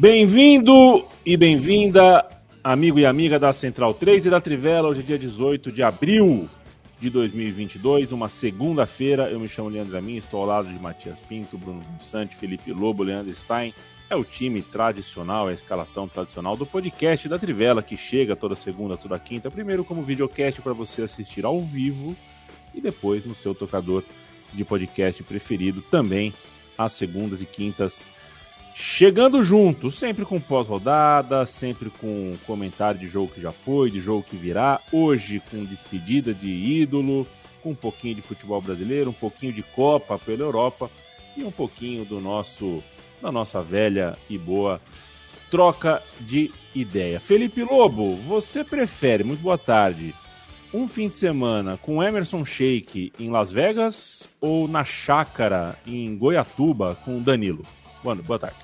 Bem-vindo e bem-vinda, amigo e amiga da Central 3 e da Trivela. Hoje é dia 18 de abril de 2022, uma segunda-feira. Eu me chamo Leandro Amin, estou ao lado de Matias Pinto, Bruno Sante, Felipe Lobo, Leandro Stein. É o time tradicional, é a escalação tradicional do podcast da Trivela, que chega toda segunda, toda quinta. Primeiro como videocast para você assistir ao vivo e depois no seu tocador de podcast preferido, também às segundas e quintas Chegando junto, sempre com pós-rodada, sempre com comentário de jogo que já foi, de jogo que virá. Hoje com despedida de ídolo, com um pouquinho de futebol brasileiro, um pouquinho de Copa pela Europa e um pouquinho do nosso da nossa velha e boa troca de ideia. Felipe Lobo, você prefere, muito boa tarde, um fim de semana com Emerson Sheik em Las Vegas ou na chácara em Goiatuba com Danilo? Boa, boa tarde.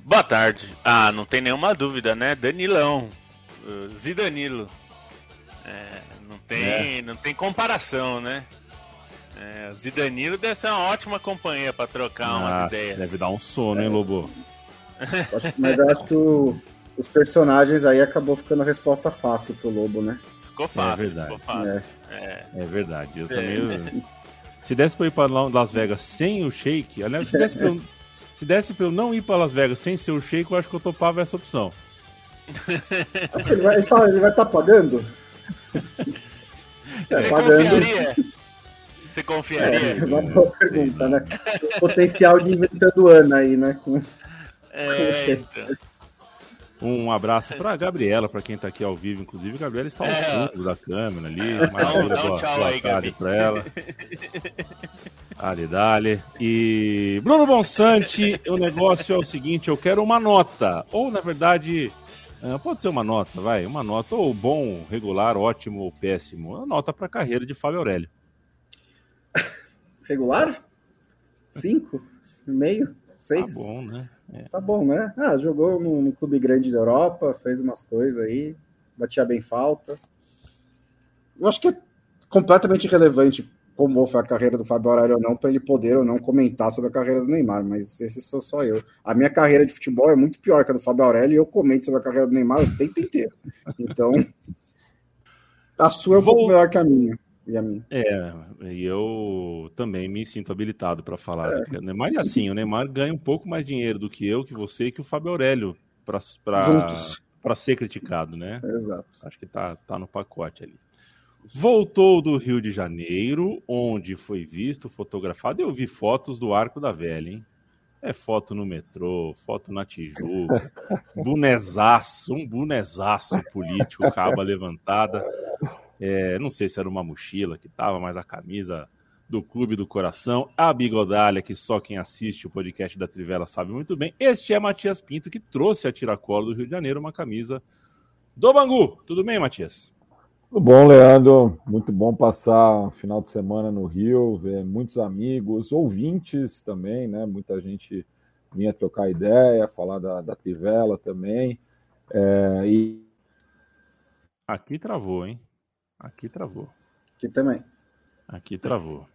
Boa tarde. Ah, não tem nenhuma dúvida, né? Danilão. Zidanilo. É, não, tem, é. não tem comparação, né? É, Zidanilo deve ser uma ótima companhia para trocar ah, umas ideias. Deve dar um sono, hein, Lobo? Mas eu acho que o, os personagens aí acabou ficando a resposta fácil pro Lobo, né? Ficou fácil, é verdade. ficou fácil. É, é verdade. Eu também. Se desse pra ir pra Las Vegas sem o shake, aliás, se desse pra eu se desse pra eu não ir pra Las Vegas sem ser o Sheik, eu acho que eu topava essa opção. Ele vai estar ele vai tá pagando? É, Você pagando. confiaria? Você confiaria? É, uma boa pergunta, né? O potencial de inventando ano aí, né? Com... É, então. Um abraço para a Gabriela, para quem está aqui ao vivo, inclusive. A Gabriela está ao é. fundo da câmera ali. Maravilha, boa, tchau boa aí, tarde para ela. Dale, dale. E Bruno Bonsante, o negócio é o seguinte: eu quero uma nota. Ou, na verdade, ah, pode ser uma nota, vai. Uma nota, ou bom, regular, ótimo ou péssimo. Uma nota para a carreira de Fábio Aurélio. Regular? Cinco? Meio? Seis? Tá bom, né? É. Tá bom, né? Ah, jogou no, no, clube grande da Europa, fez umas coisas aí, batia bem falta. Eu acho que é completamente irrelevante como foi a carreira do Fábio Aurélio ou não, para ele poder ou não comentar sobre a carreira do Neymar, mas esse sou só eu. A minha carreira de futebol é muito pior que a do Fábio Aurélio e eu comento sobre a carreira do Neymar o tempo inteiro. Então, a sua é um Vou... pouco melhor que a minha. E a minha. É, e eu também me sinto habilitado para falar. É. O Neymar é assim, o Neymar ganha um pouco mais dinheiro do que eu, que você e que o Fábio Aurélio para ser criticado, né? Exato. Acho que tá, tá no pacote ali. Voltou do Rio de Janeiro, onde foi visto, fotografado. Eu vi fotos do Arco da Velha, hein? É foto no metrô, foto na Tijuca, bonezaço, um bonezaço político, caba levantada. É, não sei se era uma mochila que tava, mas a camisa do Clube do Coração, a bigodalha, que só quem assiste o podcast da Trivela sabe muito bem. Este é Matias Pinto, que trouxe a tiracolo do Rio de Janeiro uma camisa do Bangu. Tudo bem, Matias? Tudo bom, Leandro. Muito bom passar um final de semana no Rio, ver muitos amigos, ouvintes também, né? Muita gente vinha trocar ideia, falar da, da Trivela também. É, e... Aqui travou, hein? Aqui travou. Aqui também. Aqui travou.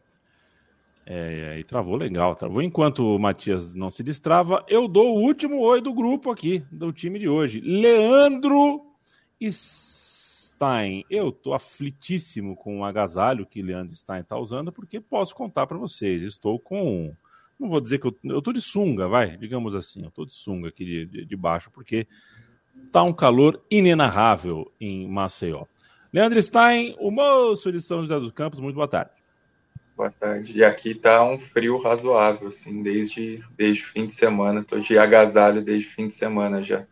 É, e travou legal, travou. Enquanto o Matias não se destrava, eu dou o último oi do grupo aqui, do time de hoje. Leandro e Stein, eu tô aflitíssimo com o agasalho que Leandro Stein tá usando, porque posso contar para vocês, estou com. Não vou dizer que eu, eu tô de sunga, vai, digamos assim, eu tô de sunga aqui de, de, de baixo, porque tá um calor inenarrável em Maceió. Leandro Stein, o moço de São José dos Campos, muito boa tarde. Boa tarde. E aqui tá um frio razoável, assim, desde, desde o fim de semana. Tô de agasalho desde o fim de semana já.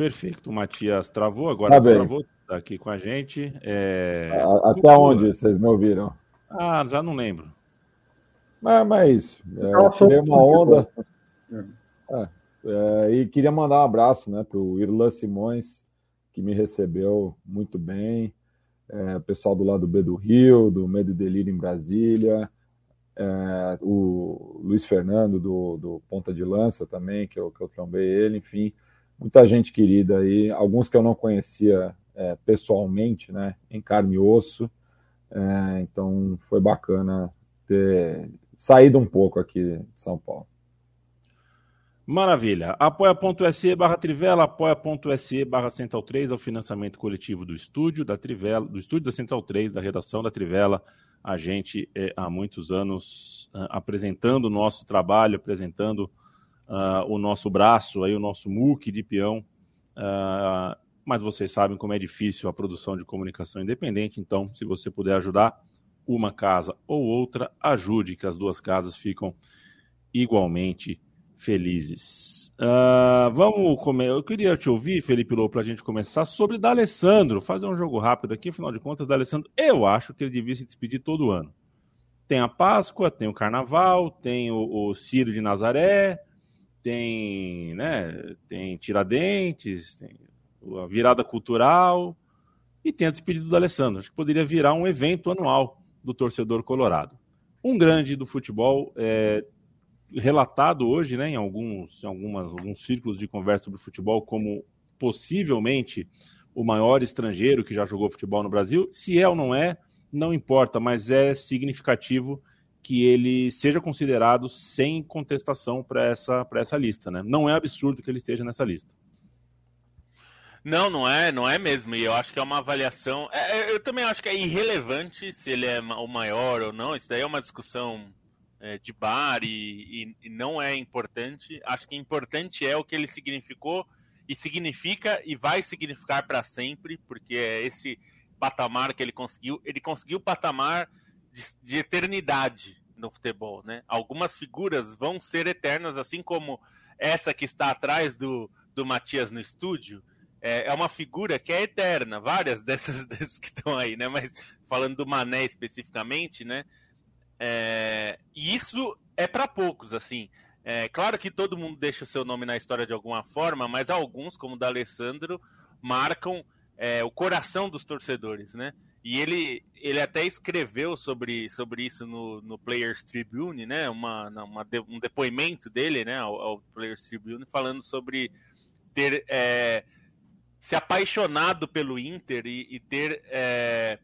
Perfeito. O Matias travou, agora Tá travou, tá aqui com a gente. É... A- Até onde vocês me ouviram? Ah, já não lembro. Mas, mas é isso. É, tirei uma onda. de É, é, e queria mandar um abraço né, para o Irlan Simões, que me recebeu muito bem. É, o pessoal do lado B do Rio, do Medo e Delírio em Brasília. É, o Luiz Fernando do, do Ponta de Lança também, que eu, que eu trombei ele. Enfim, muita gente querida aí. Alguns que eu não conhecia é, pessoalmente, né, em carne e osso. É, então foi bacana ter saído um pouco aqui de São Paulo. Maravilha. Apoia.se barra Trivela, apoia.se barra Central 3 é o financiamento coletivo do estúdio da Trivela, do estúdio da Central 3, da redação da Trivela. A gente é, há muitos anos ah, apresentando o nosso trabalho, apresentando ah, o nosso braço, aí, o nosso MOOC de peão. Ah, mas vocês sabem como é difícil a produção de comunicação independente, então, se você puder ajudar uma casa ou outra, ajude, que as duas casas ficam igualmente felizes. Ah, vamos comer. Eu queria te ouvir, Felipe Lô, para a gente começar sobre D'Alessandro. Fazer um jogo rápido aqui, afinal de contas, D'Alessandro, eu acho que ele devia se despedir todo ano. Tem a Páscoa, tem o Carnaval, tem o, o Ciro de Nazaré, tem, né, tem Tiradentes, tem a virada cultural e tem a despedida do Alessandro. Acho que poderia virar um evento anual do torcedor colorado. Um grande do futebol, é, relatado hoje né, em, alguns, em algumas, alguns círculos de conversa sobre futebol como possivelmente o maior estrangeiro que já jogou futebol no Brasil. Se é ou não é, não importa, mas é significativo que ele seja considerado sem contestação para essa, essa lista. Né? Não é absurdo que ele esteja nessa lista. Não, não é, não é mesmo. E eu acho que é uma avaliação. é, é, eu também acho que é irrelevante se ele é o maior ou não. Isso daí é uma discussão é, de bar e, e- e não é importante. Acho que importante é o que ele significou e significa e vai significar para sempre, porque é esse patamar que ele conseguiu. Ele conseguiu o patamar de, de eternidade no futebol, né? Algumas figuras vão ser eternas, assim como essa que está atrás do, do Matias no estúdio é, é uma figura que é eterna, várias dessas, dessas que estão aí, né? Mas falando do Mané especificamente, né? É, e isso é para poucos, assim. É claro que todo mundo deixa o seu nome na história de alguma forma, mas alguns, como o da Alessandro, marcam é, o coração dos torcedores, né? E ele, ele até escreveu sobre, sobre isso no, no Players Tribune, né? Uma, uma um depoimento dele, né? Ao, ao Players Tribune, falando sobre ter é, se apaixonado pelo Inter e, e ter é,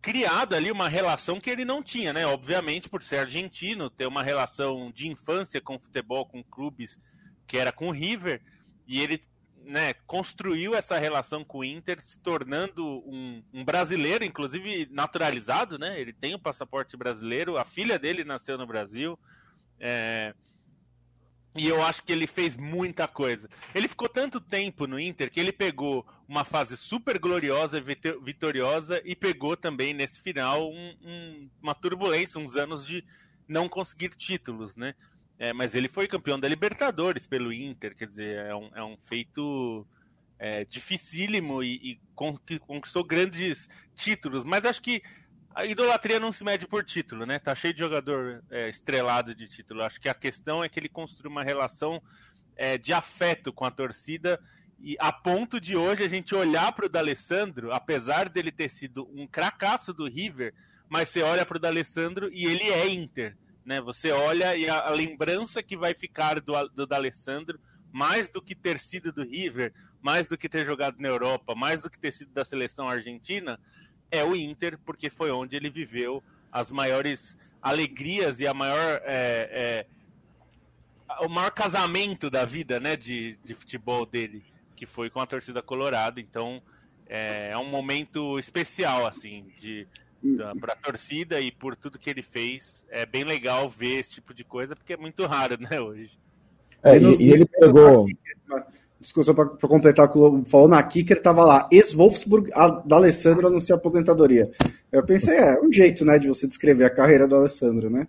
criado ali uma relação que ele não tinha, né? Obviamente, por ser argentino, ter uma relação de infância com futebol, com clubes, que era com o River, e ele né, construiu essa relação com o Inter, se tornando um, um brasileiro, inclusive naturalizado, né? Ele tem o passaporte brasileiro, a filha dele nasceu no Brasil. é, e eu acho que ele fez muita coisa. Ele ficou tanto tempo no Inter que ele pegou uma fase super gloriosa, vito- vitoriosa, e pegou também nesse final um- um- uma turbulência, uns anos de não conseguir títulos, né? É, mas ele foi campeão da Libertadores pelo Inter, quer dizer, é um, é um feito é, dificílimo e, e conquistou grandes títulos. Mas acho que a idolatria não se mede por título, né? Tá cheio de jogador é, estrelado de título. Acho que a questão é que ele construiu uma relação é, de afeto com a torcida e a ponto de hoje a gente olhar para o D'Alessandro, apesar dele ter sido um cracaço do River, mas você olha para o D'Alessandro e ele é Inter, né? Você olha e a, a lembrança que vai ficar do, do D'Alessandro, mais do que ter sido do River, mais do que ter jogado na Europa, mais do que ter sido da seleção argentina, é o Inter, porque foi onde ele viveu as maiores alegrias e a maior é, é, o maior casamento da vida, né, de, de futebol dele, que foi com a torcida colorada. Então é, é um momento especial, assim, de para a torcida e por tudo que ele fez. É bem legal ver esse tipo de coisa, porque é muito raro, né, hoje. É, E nos- e, ele pegou. Desculpa, para completar, falou na Kicker, tava lá, ex-Wolfsburg, a- da Alessandro anuncia aposentadoria. Eu pensei, é um jeito, né, de você descrever a carreira do Alessandro, né?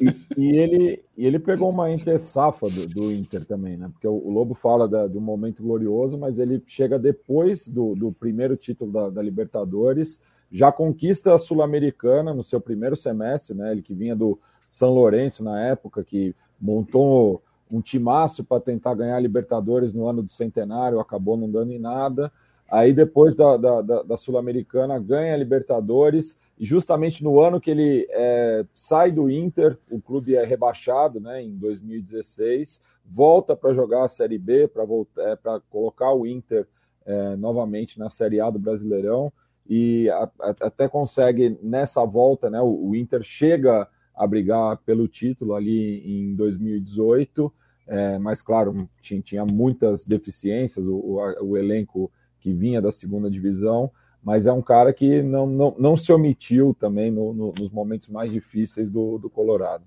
E, e, ele, e ele pegou uma intersafa do, do Inter também, né? Porque o, o Lobo fala da, um momento glorioso, mas ele chega depois do, do primeiro título da, da Libertadores, já conquista a Sul-Americana no seu primeiro semestre, né? Ele que vinha do São Lourenço na época, que montou um timaço para tentar ganhar a Libertadores no ano do centenário, acabou não dando em nada. Aí depois da, da, da, da Sul-Americana ganha a Libertadores e justamente no ano que ele é, sai do Inter, o clube é rebaixado, né, em 2016, volta para jogar a Série B, para é, colocar o Inter é, novamente na Série A do Brasileirão, e a, a, até consegue nessa volta, né, o, o, Inter chega a brigar pelo título ali em 2018, é, mas claro, tinha, tinha muitas deficiências, o, o, o elenco que vinha da segunda divisão, mas é um cara que não, não, não se omitiu também no, no, nos momentos mais difíceis do, do Colorado.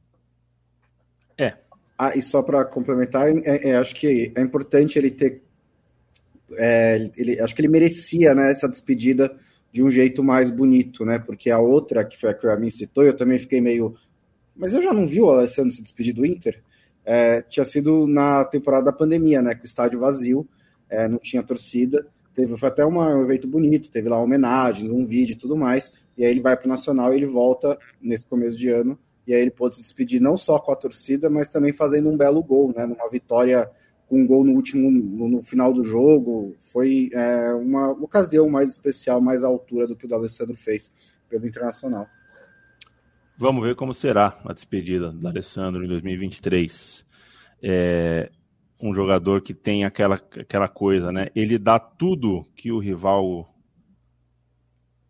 É. Ah, e só para complementar, é, é, acho que é importante ele ter. É, ele, acho que ele merecia né, essa despedida de um jeito mais bonito, né? Porque a outra, que foi a que a mim citou, eu também fiquei meio. Mas eu já não vi o Alessandro se despedir do Inter. É, tinha sido na temporada da pandemia, né? Com o estádio vazio, é, não tinha torcida. Teve foi até uma, um evento bonito, teve lá homenagens, um vídeo e tudo mais. E aí ele vai para o Nacional e ele volta nesse começo de ano. E aí ele pôde se despedir não só com a torcida, mas também fazendo um belo gol, né? Numa vitória com um gol no último, no, no final do jogo. Foi é, uma ocasião mais especial, mais à altura do que o Alessandro fez pelo Internacional. Vamos ver como será a despedida do Alessandro em 2023. É, um jogador que tem aquela, aquela coisa, né? Ele dá tudo que o rival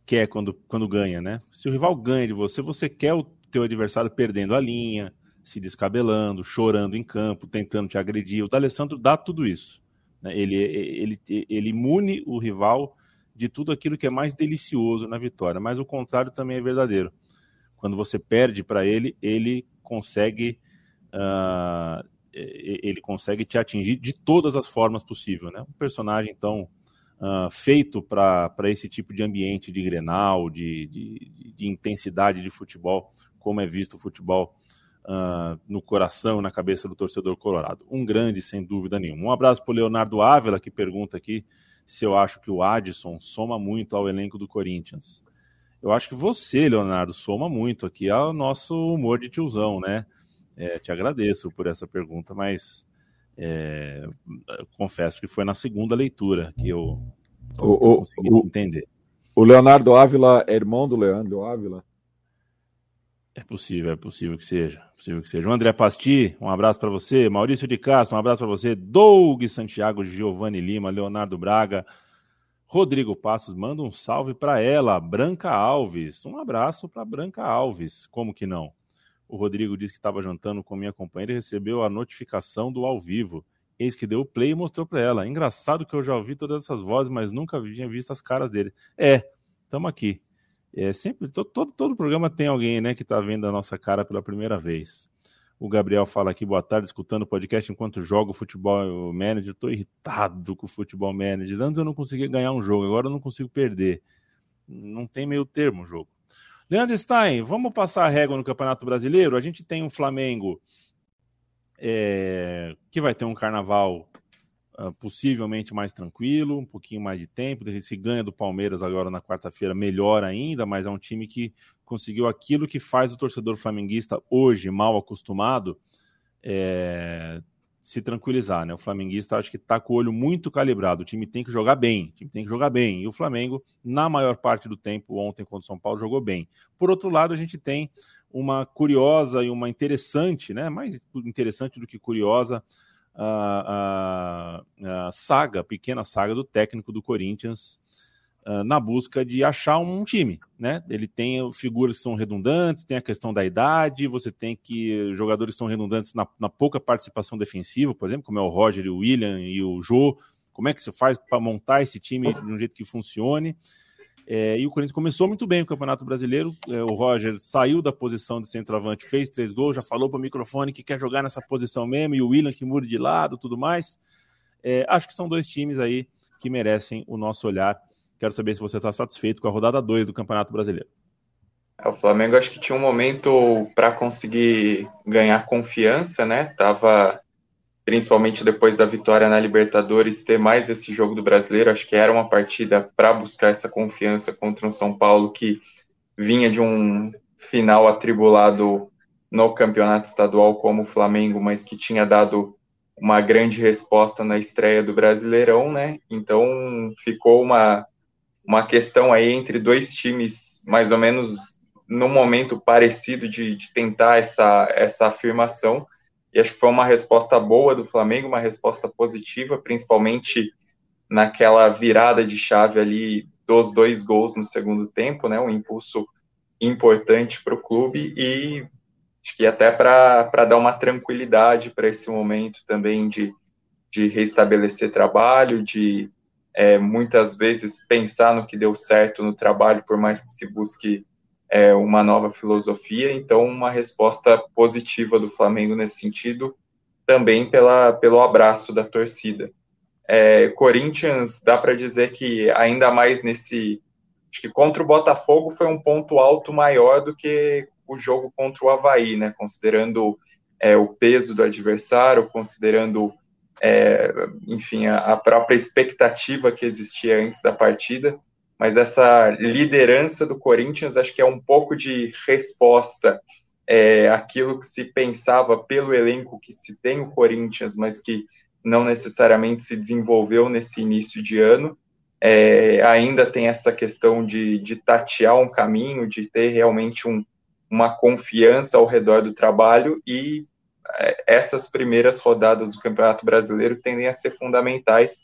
quer quando, quando ganha, né? Se o rival ganha de você, você quer o teu adversário perdendo a linha, se descabelando, chorando em campo, tentando te agredir. O D'Alessandro dá tudo isso. Né? Ele, ele, ele imune o rival de tudo aquilo que é mais delicioso na vitória, mas o contrário também é verdadeiro. Quando você perde para ele, ele consegue uh, ele consegue te atingir de todas as formas possíveis, né? Um personagem, então, uh, feito para esse tipo de ambiente de grenal, de, de, de, intensidade de futebol, como é visto o futebol uh, no coração, na cabeça do torcedor colorado. Um grande, sem dúvida nenhuma. Um abraço para o Leonardo Ávila, que pergunta aqui se eu acho que o Adson soma muito ao elenco do Corinthians. Eu acho que você, Leonardo, soma muito aqui ao nosso humor de tiozão, né? É, te agradeço por essa pergunta, mas é, confesso que foi na segunda leitura que eu, o, consegui o, entender. O Leonardo Ávila é irmão do Leandro Ávila? É possível, é possível que seja. É possível que seja. O André Pasti, um abraço para você. Maurício de Castro, um abraço para você. Doug Santiago, Giovanni Lima, Leonardo Braga. Rodrigo Passos, manda um salve para ela, Branca Alves. Um abraço para Branca Alves. Como que não? O Rodrigo disse que estava jantando com minha companheira e recebeu a notificação do ao vivo. Eis que deu o play e mostrou para ela. Engraçado que eu já ouvi todas essas vozes, mas nunca tinha visto as caras dele. É, estamos aqui. É sempre todo, todo, todo programa tem alguém, né, que está vendo a nossa cara pela primeira vez. O Gabriel fala aqui, boa tarde, escutando o podcast enquanto jogo futebol manager. Estou irritado com o futebol manager. Antes eu não conseguia ganhar um jogo, agora eu não consigo perder. Não tem meio termo o jogo. Leandro Stein, vamos passar a régua no Campeonato Brasileiro? A gente tem um Flamengo é, que vai ter um carnaval uh, possivelmente mais tranquilo, um pouquinho mais de tempo. Se ganha do Palmeiras agora na quarta-feira, melhor ainda, mas é um time que conseguiu aquilo que faz o torcedor flamenguista hoje, mal acostumado, é, se tranquilizar, né? O flamenguista acho que está com o olho muito calibrado. O time tem que jogar bem, o time tem que jogar bem. E o Flamengo, na maior parte do tempo, ontem contra o São Paulo, jogou bem. Por outro lado, a gente tem uma curiosa e uma interessante, né? Mais interessante do que curiosa, a, a, a saga, pequena saga do técnico do Corinthians, uh, na busca de achar um time, né? Ele tem figuras que são redundantes, tem a questão da idade, você tem que jogadores são redundantes na, na pouca participação defensiva, por exemplo, como é o Roger, o William e o Jô. Como é que você faz para montar esse time de um jeito que funcione? É, e o Corinthians começou muito bem o Campeonato Brasileiro. É, o Roger saiu da posição de centroavante, fez três gols, já falou para o microfone que quer jogar nessa posição mesmo, e o William que muda de lado, tudo mais. É, acho que são dois times aí que merecem o nosso olhar Quero saber se você está satisfeito com a rodada 2 do Campeonato Brasileiro. É, o Flamengo acho que tinha um momento para conseguir ganhar confiança, né? Tava principalmente depois da vitória na Libertadores ter mais esse jogo do Brasileiro, acho que era uma partida para buscar essa confiança contra um São Paulo que vinha de um final atribulado no campeonato estadual como o Flamengo, mas que tinha dado uma grande resposta na estreia do Brasileirão, né? Então ficou uma, uma questão aí entre dois times mais ou menos num momento parecido de, de tentar essa, essa afirmação. E acho que foi uma resposta boa do Flamengo, uma resposta positiva, principalmente naquela virada de chave ali dos dois gols no segundo tempo, né? Um impulso importante para o clube e acho que até para dar uma tranquilidade para esse momento também de, de restabelecer trabalho, de é, muitas vezes pensar no que deu certo no trabalho, por mais que se busque é, uma nova filosofia, então uma resposta positiva do Flamengo nesse sentido, também pela, pelo abraço da torcida. É, Corinthians, dá para dizer que ainda mais nesse. Acho que contra o Botafogo foi um ponto alto maior do que o jogo contra o Havaí, né? Considerando é, o peso do adversário, considerando, é, enfim, a, a própria expectativa que existia antes da partida mas essa liderança do Corinthians acho que é um pouco de resposta é, aquilo que se pensava pelo elenco que se tem o Corinthians, mas que não necessariamente se desenvolveu nesse início de ano. É, ainda tem essa questão de, de tatear um caminho, de ter realmente um, uma confiança ao redor do trabalho e essas primeiras rodadas do Campeonato Brasileiro tendem a ser fundamentais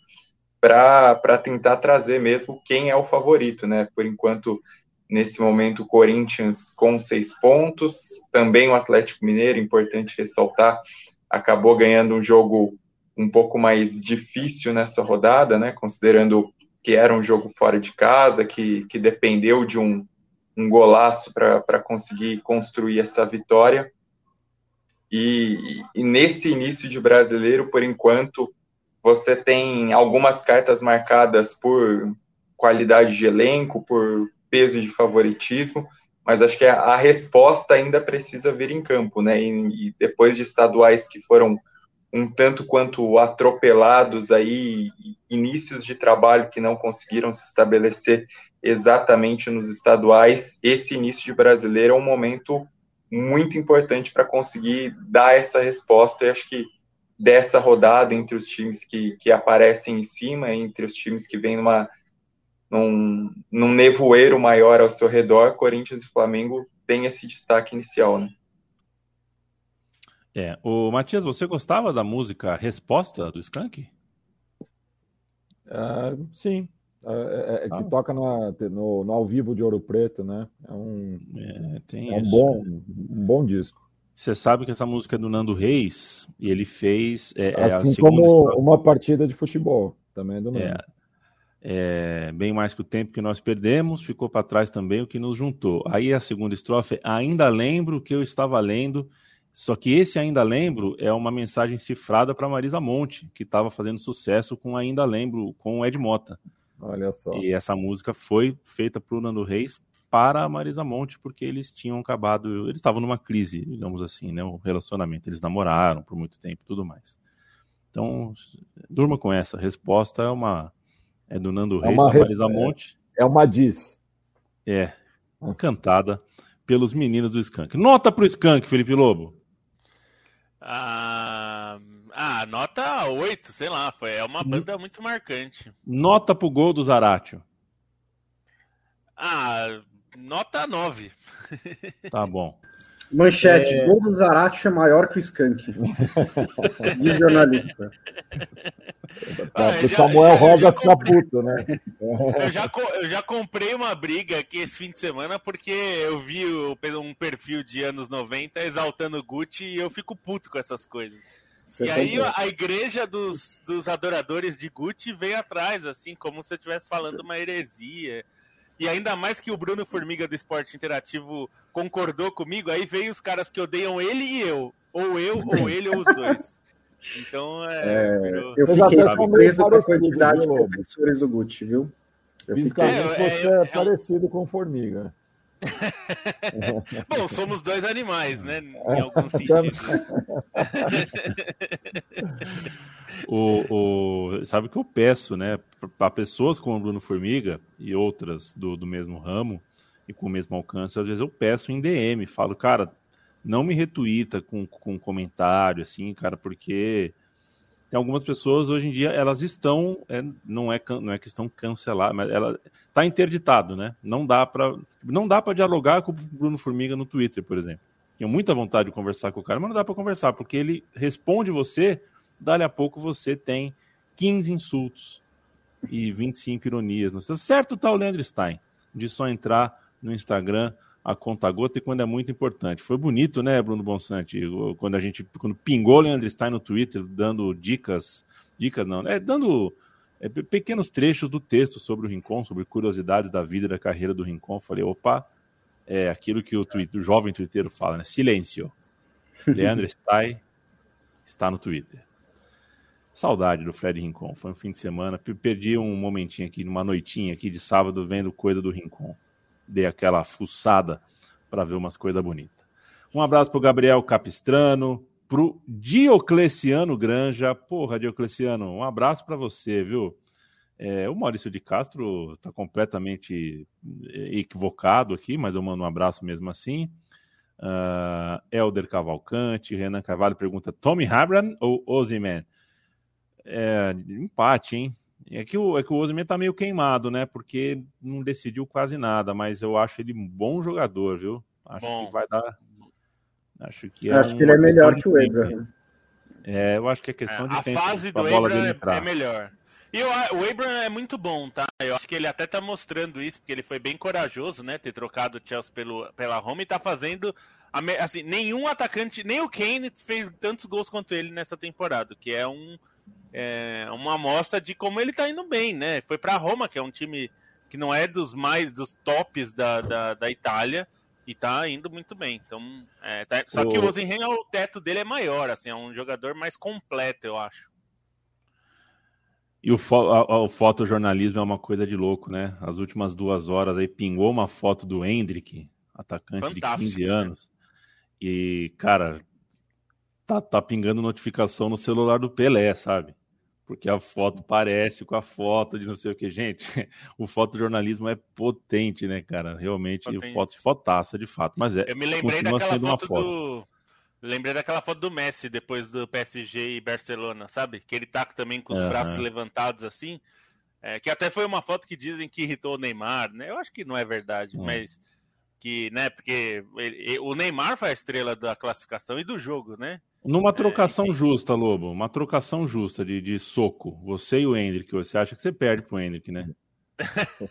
para tentar trazer mesmo quem é o favorito, né? Por enquanto, nesse momento, o Corinthians com seis pontos, também o Atlético Mineiro, importante ressaltar, acabou ganhando um jogo um pouco mais difícil nessa rodada, né? Considerando que era um jogo fora de casa, que, que dependeu de um, um golaço para conseguir construir essa vitória. E, e, nesse início de brasileiro, por enquanto, você tem algumas cartas marcadas por qualidade de elenco, por peso de favoritismo, mas acho que a, resposta ainda precisa vir em campo, né? E, e, depois de estaduais que foram um tanto quanto atropelados aí, inícios de trabalho que não conseguiram se estabelecer exatamente nos estaduais, esse início de brasileiro é um momento muito importante para conseguir dar essa resposta e acho que dessa rodada entre os times que, que aparecem em cima, entre os times que vêm numa, num, num nevoeiro maior ao seu redor, Corinthians e Flamengo têm esse destaque inicial, né? É, o Matias, você gostava da música Resposta do Skank? Uh, sim, é, é, que ah. toca na, no, no, ao vivo de Ouro Preto, né? É um, é, é um bom, um bom disco. Você sabe que essa música é do Nando Reis e ele fez. É, é assim como uma partida de futebol, também é do Nando. É, é, bem mais que o tempo que nós perdemos, ficou para trás também o que nos juntou. Aí a segunda estrofe, ainda lembro que eu estava lendo, só que esse ainda lembro é uma mensagem cifrada para Marisa Monte, que estava fazendo sucesso com Ainda Lembro, com o Ed Mota. Olha só. E essa música foi feita para o Nando Reis para a Marisa Monte, porque eles tinham acabado, eles estavam numa crise, digamos assim, né, o relacionamento, eles namoraram por muito tempo e tudo mais. Então, durma com essa, a resposta é uma, é do Nando é Reis, da Marisa é, Monte. É uma diz. É, cantada pelos meninos do Skank. Nota pro Skank, Felipe Lobo. Ah, ah, nota 8, sei lá, foi, é uma banda muito marcante. Nota pro gol do Zaratio. Ah, Nota 9. Tá bom. Manchete, é... gol do Zarate é maior que o Skank. Diz jornalista. Ah, o Samuel Rosa fica puto, né? Eu já, eu já comprei uma briga aqui esse fim de semana porque eu vi um perfil de anos 90 exaltando o Gucci e eu fico puto com essas coisas. Você e aí a igreja dos, dos adoradores de Gucci veio atrás, assim, como se eu estivesse falando uma heresia. E ainda mais que o Bruno Formiga do Esporte Interativo concordou comigo, aí veio os caras que odeiam ele e eu. Ou eu, ou ele, ou os dois. Então, é. é. Eu fiquei surpreso com a quantidade de professores do Gucci, viu? Eu Fisicamente é, você é, é, é parecido com Formiga. Bom, somos dois animais, né? Em algum sentido. o, o, sabe que eu peço, né, para pessoas como o Bruno Formiga e outras do, do mesmo ramo e com o mesmo alcance, às vezes eu peço em DM, falo, cara, não me retuita com, com comentário, assim, cara, porque algumas pessoas hoje em dia elas estão é, não é não é que estão canceladas mas ela está interditado né? Não dá para não dá para dialogar com o Bruno Formiga no Twitter por exemplo. Tenho muita vontade de conversar com o cara mas não dá para conversar porque ele responde você dali a pouco você tem 15 insultos e 25 ironias certo tá o Leandro Stein de só entrar no Instagram a conta gota e quando é muito importante. Foi bonito, né, Bruno Bonsante, quando a gente quando pingou o Leandro Stein no Twitter dando dicas, dicas não, é dando é, pequenos trechos do texto sobre o Rincon, sobre curiosidades da vida e da carreira do Rincon. Falei, opa, é aquilo que o, Twitter, o jovem twitteiro fala, né? Silêncio. Leandro Stein está no Twitter. Saudade do Fred Rincon. Foi um fim de semana. Perdi um momentinho aqui, numa noitinha aqui de sábado, vendo coisa do Rincon dei aquela fuçada para ver umas coisas bonitas. Um abraço para o Gabriel Capistrano, para o Diocleciano Granja. Porra, Diocleciano, um abraço para você, viu? É, o Maurício de Castro está completamente é, equivocado aqui, mas eu mando um abraço mesmo assim. Uh, Elder Cavalcante, Renan Carvalho pergunta: Tommy Habran ou Ozyman? É, empate, hein? É que o, é que o Osimhen tá meio queimado, né? Porque não decidiu quase nada, mas eu acho ele um bom jogador, viu? Acho bom. que vai dar. Acho que, é acho que ele é melhor que o Abraham. É, eu acho que é questão é, de a tempo. A fase do Abraham é, é melhor. E o, o Abraham é muito bom, tá? Eu acho que ele até tá mostrando isso, porque ele foi bem corajoso, né? Ter trocado o Chelsea pelo, pela Roma e tá fazendo. Assim, nenhum atacante, nem o Kane fez tantos gols quanto ele nessa temporada, que é um, é, uma amostra de como ele tá indo bem, né? Foi para Roma, que é um time que não é dos mais dos tops da, da, da Itália e tá indo muito bem. Então, é, tá... só o... que o Ozenhen, o teto dele é maior, assim, é um jogador mais completo, eu acho. E o, fo a, o fotojornalismo é uma coisa de louco, né? As últimas duas horas aí pingou uma foto do Hendrick, atacante Fantástico, de 15 né? anos. E, cara, tá, tá pingando notificação no celular do Pelé, sabe? porque a foto parece com a foto de não sei o que. Gente, o fotojornalismo é potente, né, cara? Realmente, potente. foto, fotaça de fato. Mas é. Eu me lembrei daquela foto, foto, do. Lembrei daquela foto do Messi depois do PSG e Barcelona, sabe? Que ele tá também com os uhum. braços levantados assim. É, que até foi uma foto que dizem que irritou o Neymar, né? Eu acho que não é verdade, uhum. mas que, né, porque ele, o Neymar foi a estrela da classificação e do jogo, né? Numa é, trocação é, justa, Lobo, uma trocação justa de, de soco, você e o Hendrick, você acha que você perde pro Hendrick, né?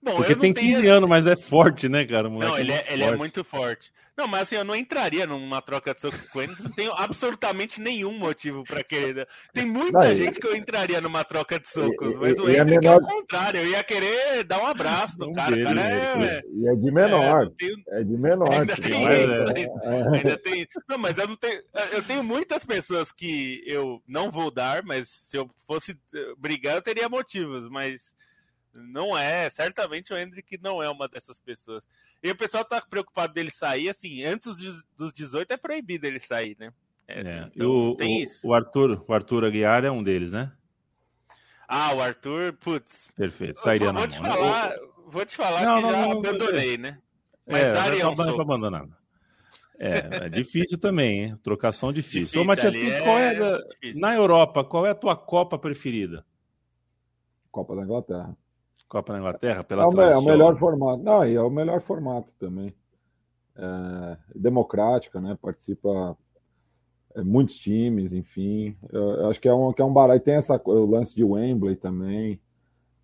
Bom, Porque tem 15 tenho... anos, mas é forte, né, cara? não, ele, é, ele é, muito forte. Não, mas assim, eu não entraria numa troca de soco com ele, não tenho absolutamente nenhum motivo para querer. Tem muita não, gente que eu entraria numa troca de socos, e, mas e, o é, menor... é o contrário, eu ia querer dar um abraço no cara. cara é, e é de menor. É, tenho... é de menor. Ainda tem isso, é. ainda, ainda tem... Não, mas eu não tenho. Eu tenho muitas pessoas que eu não vou dar, mas se eu fosse brigar, eu teria motivos, mas não é, certamente o Hendrick não é uma dessas pessoas. E o pessoal tá preocupado dele sair, assim, antes dos 18 é proibido ele sair, né? É, é. Então, o, tem o, isso. O Arthur, o Arthur Aguiar é um deles, né? Ah, o Arthur, putz. Perfeito, sairia vou, na te mão, né? Falar, né? Vou te falar não, que não, já não, abandonei, é. né? Mas é, daria um abandonado. É, é difícil também, hein? Trocação difícil. difícil Ô, Matias, qual é, é na Europa, qual é a tua Copa preferida? Copa da Inglaterra. Copa da Inglaterra, pela é o, é o melhor formato. Não, e é o melhor formato também. É, democrática, né? Participa é, muitos times, enfim. Eu, eu acho que é um, que é um barato. Tem essa, o lance de Wembley também.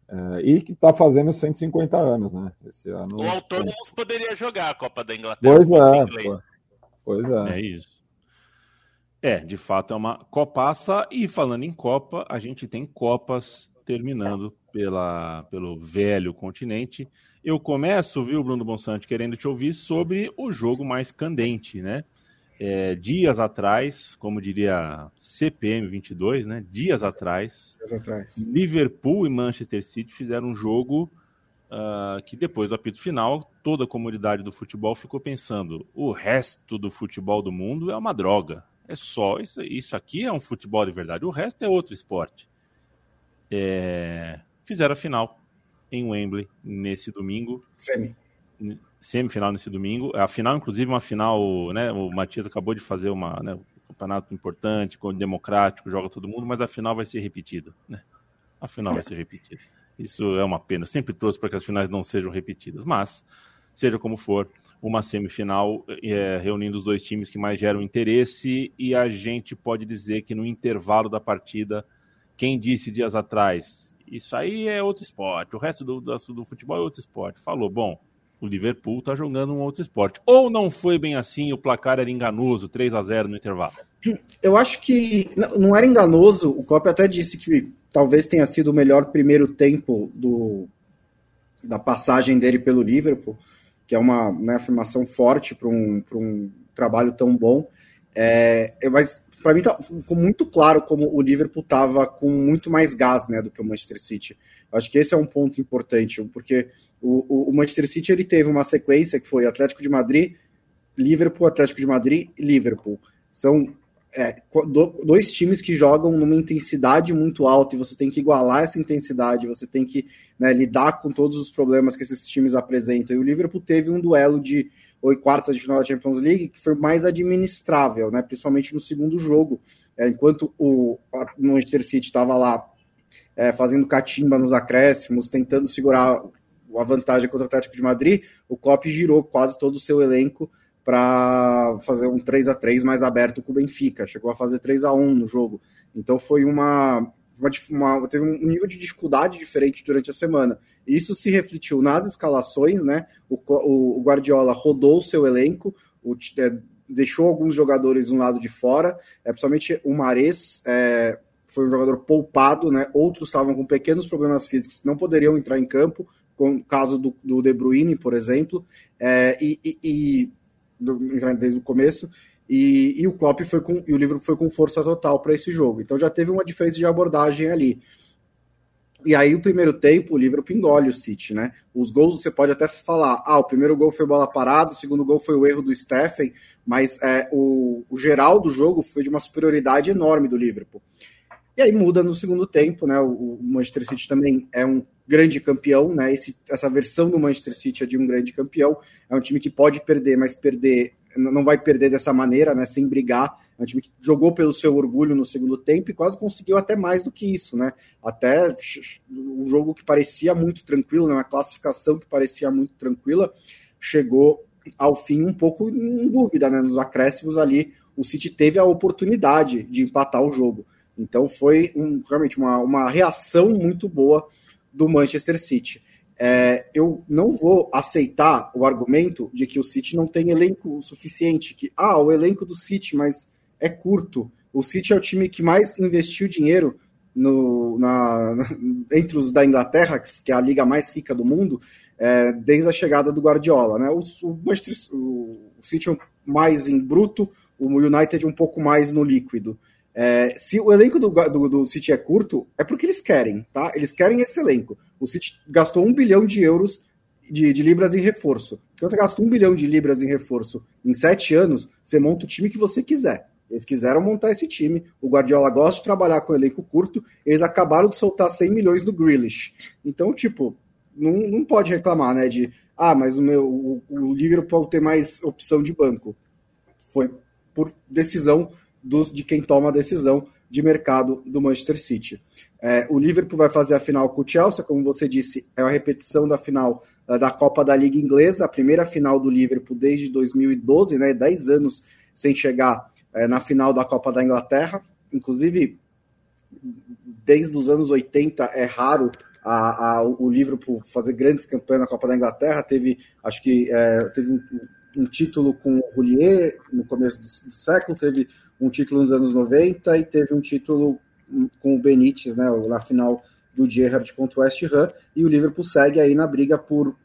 É, e que está fazendo 150 anos, né? Esse ano. O Autônomos poderia jogar a Copa da Inglaterra. Pois é. Pois é. É isso. É, de fato é uma copaça. E falando em Copa, a gente tem Copas terminando pela, pelo velho continente. Eu começo, viu, Bruno Bonsante, querendo te ouvir sobre o jogo mais candente, né? É, dias atrás, como diria CPM 22, né? Dias atrás, dias atrás, Liverpool e Manchester City fizeram um jogo uh, que depois do apito final, toda a comunidade do futebol ficou pensando: o resto do futebol do mundo é uma droga. É só isso, isso aqui é um futebol de verdade. O resto é outro esporte. É, fizeram a final em Wembley nesse domingo. Semi. Semifinal nesse domingo. A final, inclusive, uma final, né? O Matias acabou de fazer uma, né, um campeonato importante, democrático, joga todo mundo, mas a final vai ser repetida, né? A final é. vai ser repetida. Isso é uma pena. Eu sempre trouxe para que as finais não sejam repetidas, mas seja como for, uma semifinal é, reunindo os dois times que mais geram interesse e a gente pode dizer que no intervalo da partida, quem disse dias atrás, isso aí é outro esporte, o resto do, do, do futebol é outro esporte, falou, bom, o Liverpool está jogando um outro esporte. Ou não foi bem assim, o placar era enganoso, 3 a 0 no intervalo? Eu acho que não era enganoso, o Klopp até disse que talvez tenha sido o melhor primeiro tempo do, da passagem dele pelo Liverpool, que é uma né, afirmação forte para um, um trabalho tão bom. É, mas para mim tá, ficou muito claro como o Liverpool estava com muito mais gás né, do que o Manchester City. Acho que esse é um ponto importante, porque o, o, Manchester City ele teve uma sequência que foi Atlético de Madrid, Liverpool, Atlético de Madrid e Liverpool. São é, dois times que jogam numa intensidade muito alta e você tem que igualar essa intensidade, você tem que né, lidar com todos os problemas que esses times apresentam. E o Liverpool teve um duelo de oito quartas de final da Champions League que foi mais administrável, né, principalmente no segundo jogo, é, enquanto o Manchester City estava lá é, fazendo catimba nos acréscimos, tentando segurar a vantagem contra o Atlético de Madrid, o Klopp girou quase todo o seu elenco para fazer um 3 a 3 mais aberto com o Benfica. Chegou a fazer 3 a 1 no jogo. Então foi uma, uma, uma, teve um nível de dificuldade diferente durante a semana. Isso se refletiu nas escalações, né? O, o, o Guardiola rodou o seu elenco, o, é, deixou alguns jogadores um lado de fora, é, principalmente o Mares é, foi um jogador poupado, né? Outros estavam com pequenos problemas físicos, não poderiam entrar em campo, com o caso do, do De Bruyne, por exemplo, é, e, e, e desde o começo. E, e, o Klopp foi com e o livro foi com força total para esse jogo. Então já teve uma diferença de abordagem ali. E aí o primeiro tempo o Liverpool engole o City, né? Os gols você pode até falar, ah, o primeiro gol foi bola parada, o segundo gol foi o erro do Steffen, mas é, o, o geral do jogo foi de uma superioridade enorme do Liverpool. E aí muda no segundo tempo, né? O, o Manchester City também é um grande campeão, né? Esse, essa versão do Manchester City é de um grande campeão. É um time que pode perder, mas perder não vai perder dessa maneira, né? Sem brigar. É um time que jogou pelo seu orgulho no segundo tempo e quase conseguiu até mais do que isso, né? Até um jogo que parecia muito tranquilo, né? uma classificação que parecia muito tranquila, chegou ao fim um pouco em dúvida, né? Nos acréscimos ali, o City teve a oportunidade de empatar o jogo. Então foi um, realmente uma, uma reação muito boa do Manchester City. É, eu não vou aceitar o argumento de que o City não tem elenco suficiente, que ah, o elenco do City, mas é curto. O City é o time que mais investiu dinheiro no, na, na, entre os da Inglaterra, que é a liga mais rica do mundo, é, desde a chegada do Guardiola. Né? O, o, o, o City é mais em bruto, o United um pouco mais no líquido. É, se o elenco do, do, do, City é curto, é porque eles querem, tá? Eles querem esse elenco. O City gastou um bilhão de euros de, de libras em reforço. Então você gasta um bilhão de libras em reforço em sete anos, você monta o time que você quiser. Eles quiseram montar esse time. O Guardiola gosta de trabalhar com elenco curto. Eles acabaram de soltar 100 milhões do Grealish. Então, tipo, não, não pode reclamar, né? De, ah, mas o meu o, o Liverpool ter mais opção de banco. Foi por decisão dos, de quem toma a decisão de mercado do Manchester City. É, o Liverpool vai fazer a final com o Chelsea, como você disse, é uma repetição da final uh, da Copa da Liga Inglesa, a primeira final do Liverpool desde 2012, né, 10 anos sem chegar uh, na final da Copa da Inglaterra. Inclusive, desde os anos 80 é raro a, a, o Liverpool fazer grandes campanhas na Copa da Inglaterra. Teve, acho que é, teve um, um, título com o Roulier no começo do, do século, teve um título nos anos 90 e teve um título com o Benítez, né, na final do Gerrard contra o West Ham, e o Liverpool segue aí na briga por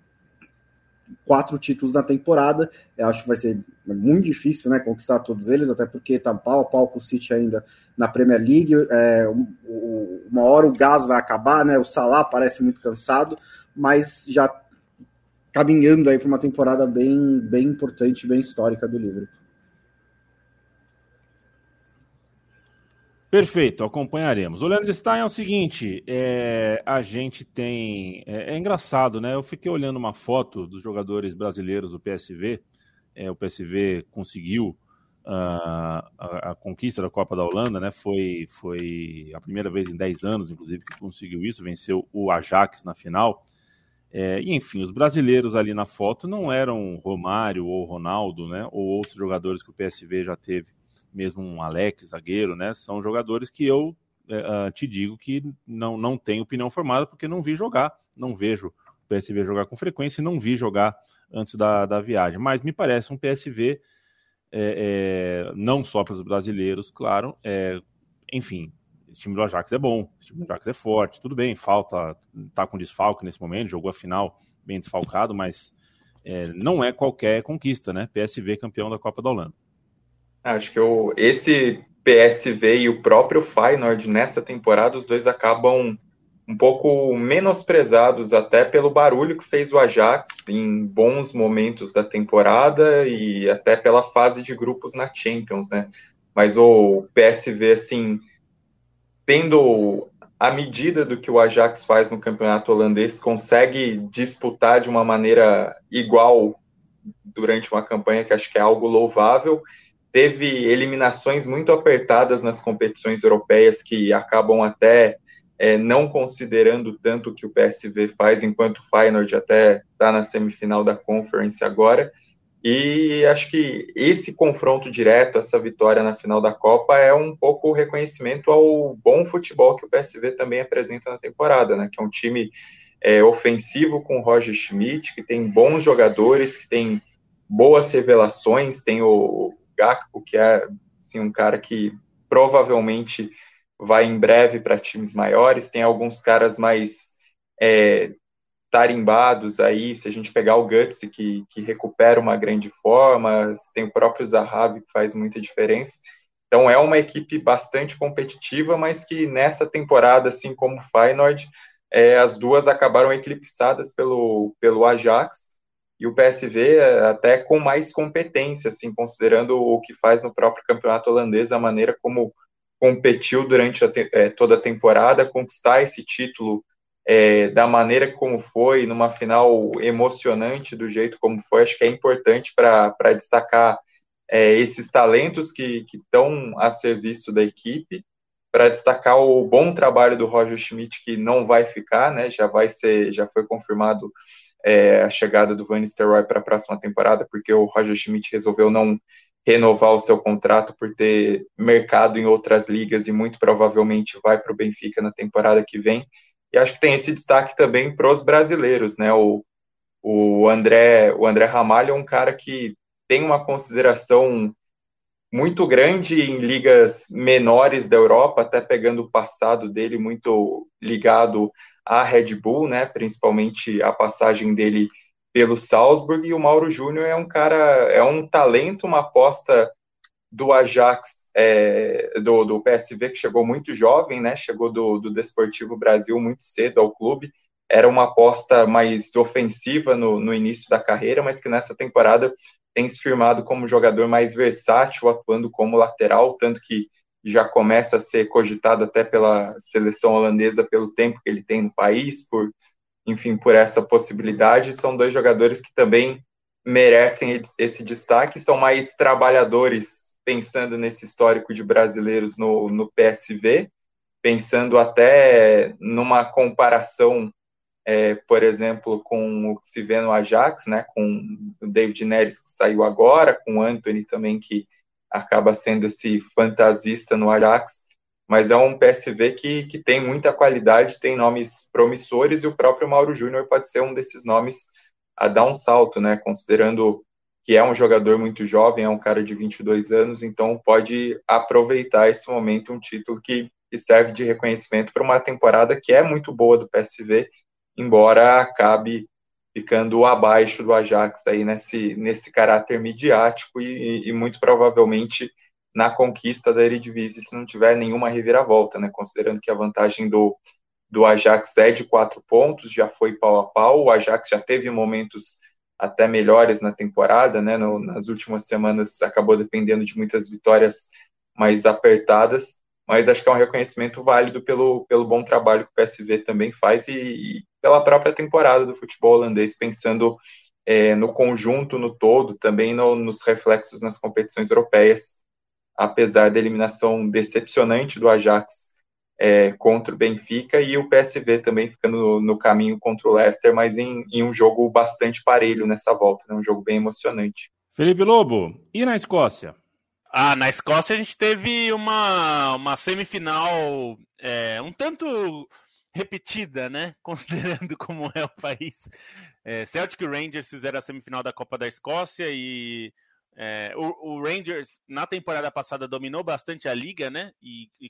quatro títulos na temporada. Eu acho que vai ser muito difícil né, conquistar todos eles, até porque está pau a pau com o City ainda na Premier League. É, uma hora o gás vai acabar, né? O Salah parece muito cansado, mas já caminhando aí para uma temporada bem, bem importante, bem histórica do Liverpool. Perfeito, acompanharemos. O Leandro Stein é o seguinte: é, a gente tem. É, é, engraçado, né? Eu fiquei olhando uma foto dos jogadores brasileiros do PSV. É, o PSV conseguiu uh, a, a, conquista da Copa da Holanda, né? Foi, foi a primeira vez em 10 anos, inclusive, que conseguiu isso, venceu o Ajax na final. É, e enfim, os brasileiros ali na foto não eram Romário ou Ronaldo, né? Ou outros jogadores que o PSV já teve mesmo um Alex, zagueiro, né? São jogadores que eu uh, te digo que não, não tenho opinião formada porque não vi jogar, não vejo o PSV jogar com frequência e não vi jogar antes da, da viagem. Mas me parece um PSV é, é, não só para os brasileiros, claro. É, enfim, esse time do Ajax é bom, esse time do Ajax é forte, tudo bem, falta, tá com desfalque nesse momento, jogou a final bem desfalcado, mas é, não é qualquer conquista, né? PSV campeão da Copa da Holanda. Acho que o, esse PSV e o próprio Feyenoord nessa temporada, os dois acabam um pouco menosprezados até pelo barulho que fez o Ajax em bons momentos da temporada e até pela fase de grupos na Champions, né? Mas o PSV, assim, tendo a medida do que o Ajax faz no campeonato holandês, consegue disputar de uma maneira igual durante uma campanha que acho que é algo louvável teve eliminações muito apertadas nas competições europeias que acabam até é, não considerando tanto o que o PSV faz, enquanto o Feyenoord até está na semifinal da Conference agora. E acho que esse confronto direto, essa vitória na final da Copa, é um pouco o reconhecimento ao bom futebol que o PSV também apresenta na temporada, né? Que é um time é, ofensivo com o Roger Schmidt, que tem bons jogadores, que tem boas revelações, tem o, Gakpo, que é assim, um cara que provavelmente vai em breve para times maiores. Tem alguns caras mais é, tarimbados aí, se a gente pegar o Guts, que, que recupera uma grande forma, tem o próprio Zahavi, que faz muita diferença. Então é uma equipe bastante competitiva, mas que nessa temporada, assim como o Feyenoord, é, as duas acabaram eclipsadas pelo, pelo Ajax, e o PSV é, até com mais competência, assim, considerando o que faz no próprio campeonato holandês, a maneira como competiu durante a é, toda a temporada, conquistar esse título é, da maneira como foi, numa final emocionante do jeito como foi, acho que é importante para destacar é, esses talentos que estão a serviço da equipe, para destacar o bom trabalho do Roger Schmidt, que não vai ficar, né, já vai ser, já foi confirmado é, a chegada do Van Nistelrooy para a próxima temporada, porque o Roger Schmidt resolveu não renovar o seu contrato por ter mercado em outras ligas e muito provavelmente vai para o Benfica na temporada que vem. E acho que tem esse destaque também para os brasileiros, né? O, o André, o André Ramalho é um cara que tem uma consideração muito grande em ligas menores da Europa, até pegando o passado dele muito ligado à Red Bull, né? Principalmente a passagem dele pelo Salzburg e o Mauro Júnior é um cara, é um talento, uma aposta do Ajax, é, do, do PSV que chegou muito jovem, né? Chegou do, do Desportivo Brasil muito cedo ao clube. Era uma aposta mais ofensiva no, no início da carreira, mas que nessa temporada tem se firmado como jogador mais versátil, atuando como lateral, tanto que já começa a ser cogitado até pela seleção holandesa pelo tempo que ele tem no país, por enfim, por essa possibilidade. São dois jogadores que também merecem esse destaque, são mais trabalhadores, pensando nesse histórico de brasileiros no, no PSV, pensando até numa comparação, é, por exemplo, com o que se vê no Ajax, né, com o David Neres, que saiu agora, com o Anthony também, que acaba sendo esse fantasista no Ajax, mas é um PSV que, que tem muita qualidade, tem nomes promissores, e o próprio Mauro Júnior pode ser um desses nomes a dar um salto, né? Considerando que é um jogador muito jovem, é um cara de 22 anos, então pode aproveitar esse momento, um título que, que serve de reconhecimento para uma temporada que é muito boa do PSV, embora acabe ficando abaixo do Ajax aí nesse, nesse caráter midiático e, e, muito provavelmente na conquista da Eredivisie se não tiver nenhuma reviravolta, né? Considerando que a vantagem do, do Ajax é de quatro pontos, já foi pau a pau, o Ajax já teve momentos até melhores na temporada, né? No, nas últimas semanas acabou dependendo de muitas vitórias mais apertadas, mas acho que é um reconhecimento válido pelo, pelo bom trabalho que o PSV também faz e, e pela própria temporada do futebol holandês, pensando é, no conjunto, no todo, também no, nos reflexos nas competições europeias, apesar da eliminação decepcionante do Ajax é, contra o Benfica e o PSV também ficando no, no caminho contra o Leicester, mas em, em, um jogo bastante parelho nessa volta, né, um jogo bem emocionante. Felipe Lobo, e na Escócia? Ah, na Escócia a gente teve uma, uma semifinal é, um tanto repetida, né? Considerando como é o país. É, Celtic Rangers fizeram a semifinal da Copa da Escócia e é, o, o, Rangers na temporada passada dominou bastante a liga, né? E, e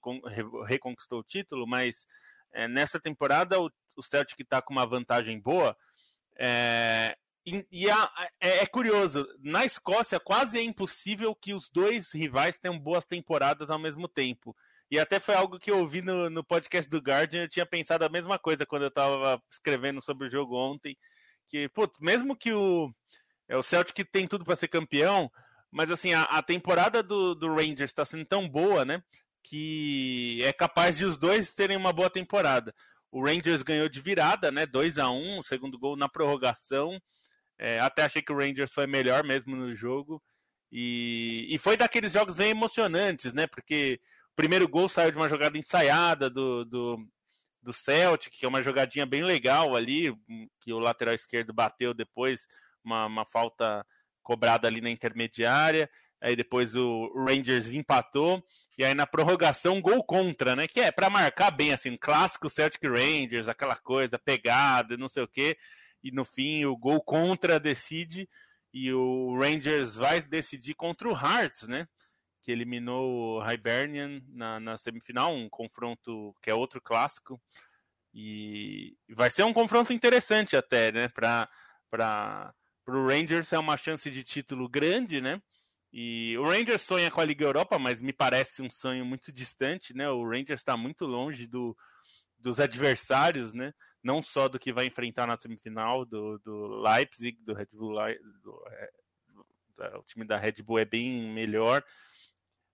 reconquistou o título, mas é, nessa temporada o, o Celtic está com uma vantagem boa. É, e, e a, é, é, curioso, na Escócia quase é impossível que os dois rivais tenham boas temporadas ao mesmo tempo. E até foi algo que eu ouvi no, no podcast do Guardian, eu tinha pensado a mesma coisa quando eu estava escrevendo sobre o jogo ontem, que, putz, mesmo que o, é, o Celtic tem tudo para ser campeão, mas assim, a, a temporada do, do Rangers está sendo tão boa, né, que é capaz de os dois terem uma boa temporada. O Rangers ganhou de virada, né, 2 a 1 o segundo gol na prorrogação, é, até achei que o Rangers foi melhor mesmo no jogo. E, e foi daqueles jogos bem emocionantes, né? Porque primeiro gol saiu de uma jogada ensaiada do, do, do Celtic, que é uma jogadinha bem legal ali, que o lateral esquerdo bateu depois, uma, uma falta cobrada ali na intermediária. Aí depois o Rangers empatou. E aí na prorrogação, gol contra, né? Que é para marcar bem, assim, clássico Celtic Rangers, aquela coisa, pegada, não sei o quê e no fim o gol contra decide e o Rangers vai decidir contra o Hearts, né? Que eliminou o Hibernian na, na semifinal, um confronto que é outro clássico. E vai ser um confronto interessante até, né? Para o Rangers é uma chance de título grande, né? E o Rangers sonha com a Liga Europa, mas me parece um sonho muito distante, né? O Rangers está muito longe do, dos adversários, né? Não só do que vai enfrentar na semifinal do, do Leipzig, do Red Bull, do, é, do, o time da Red Bull é bem melhor,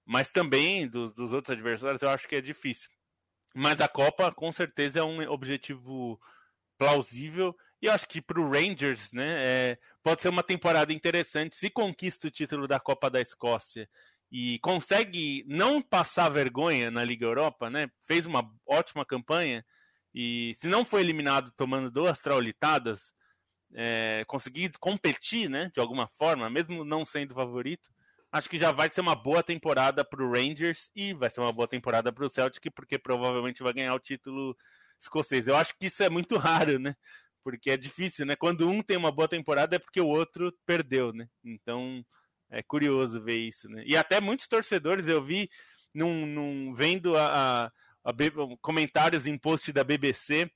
mas também dos, dos outros adversários eu acho que é difícil. Mas a Copa com certeza é um objetivo plausível e eu acho que para o Rangers, né, é, pode ser uma temporada interessante se conquista o título da Copa da Escócia e consegue não passar vergonha na Liga Europa, né? Fez uma ótima campanha e se não foi eliminado tomando duas traulitadas, é, conseguir competir, né? De alguma forma, mesmo não sendo favorito, acho que já vai ser uma boa temporada para o Rangers e vai ser uma boa temporada para o Celtic, porque provavelmente vai ganhar o título escocês. Eu acho que isso é muito raro, né? Porque é difícil, né? Quando um tem uma boa temporada é porque o outro perdeu, né? Então é curioso ver isso, né? E até muitos torcedores eu vi num, num vendo a, a, a comentários em post da BBC,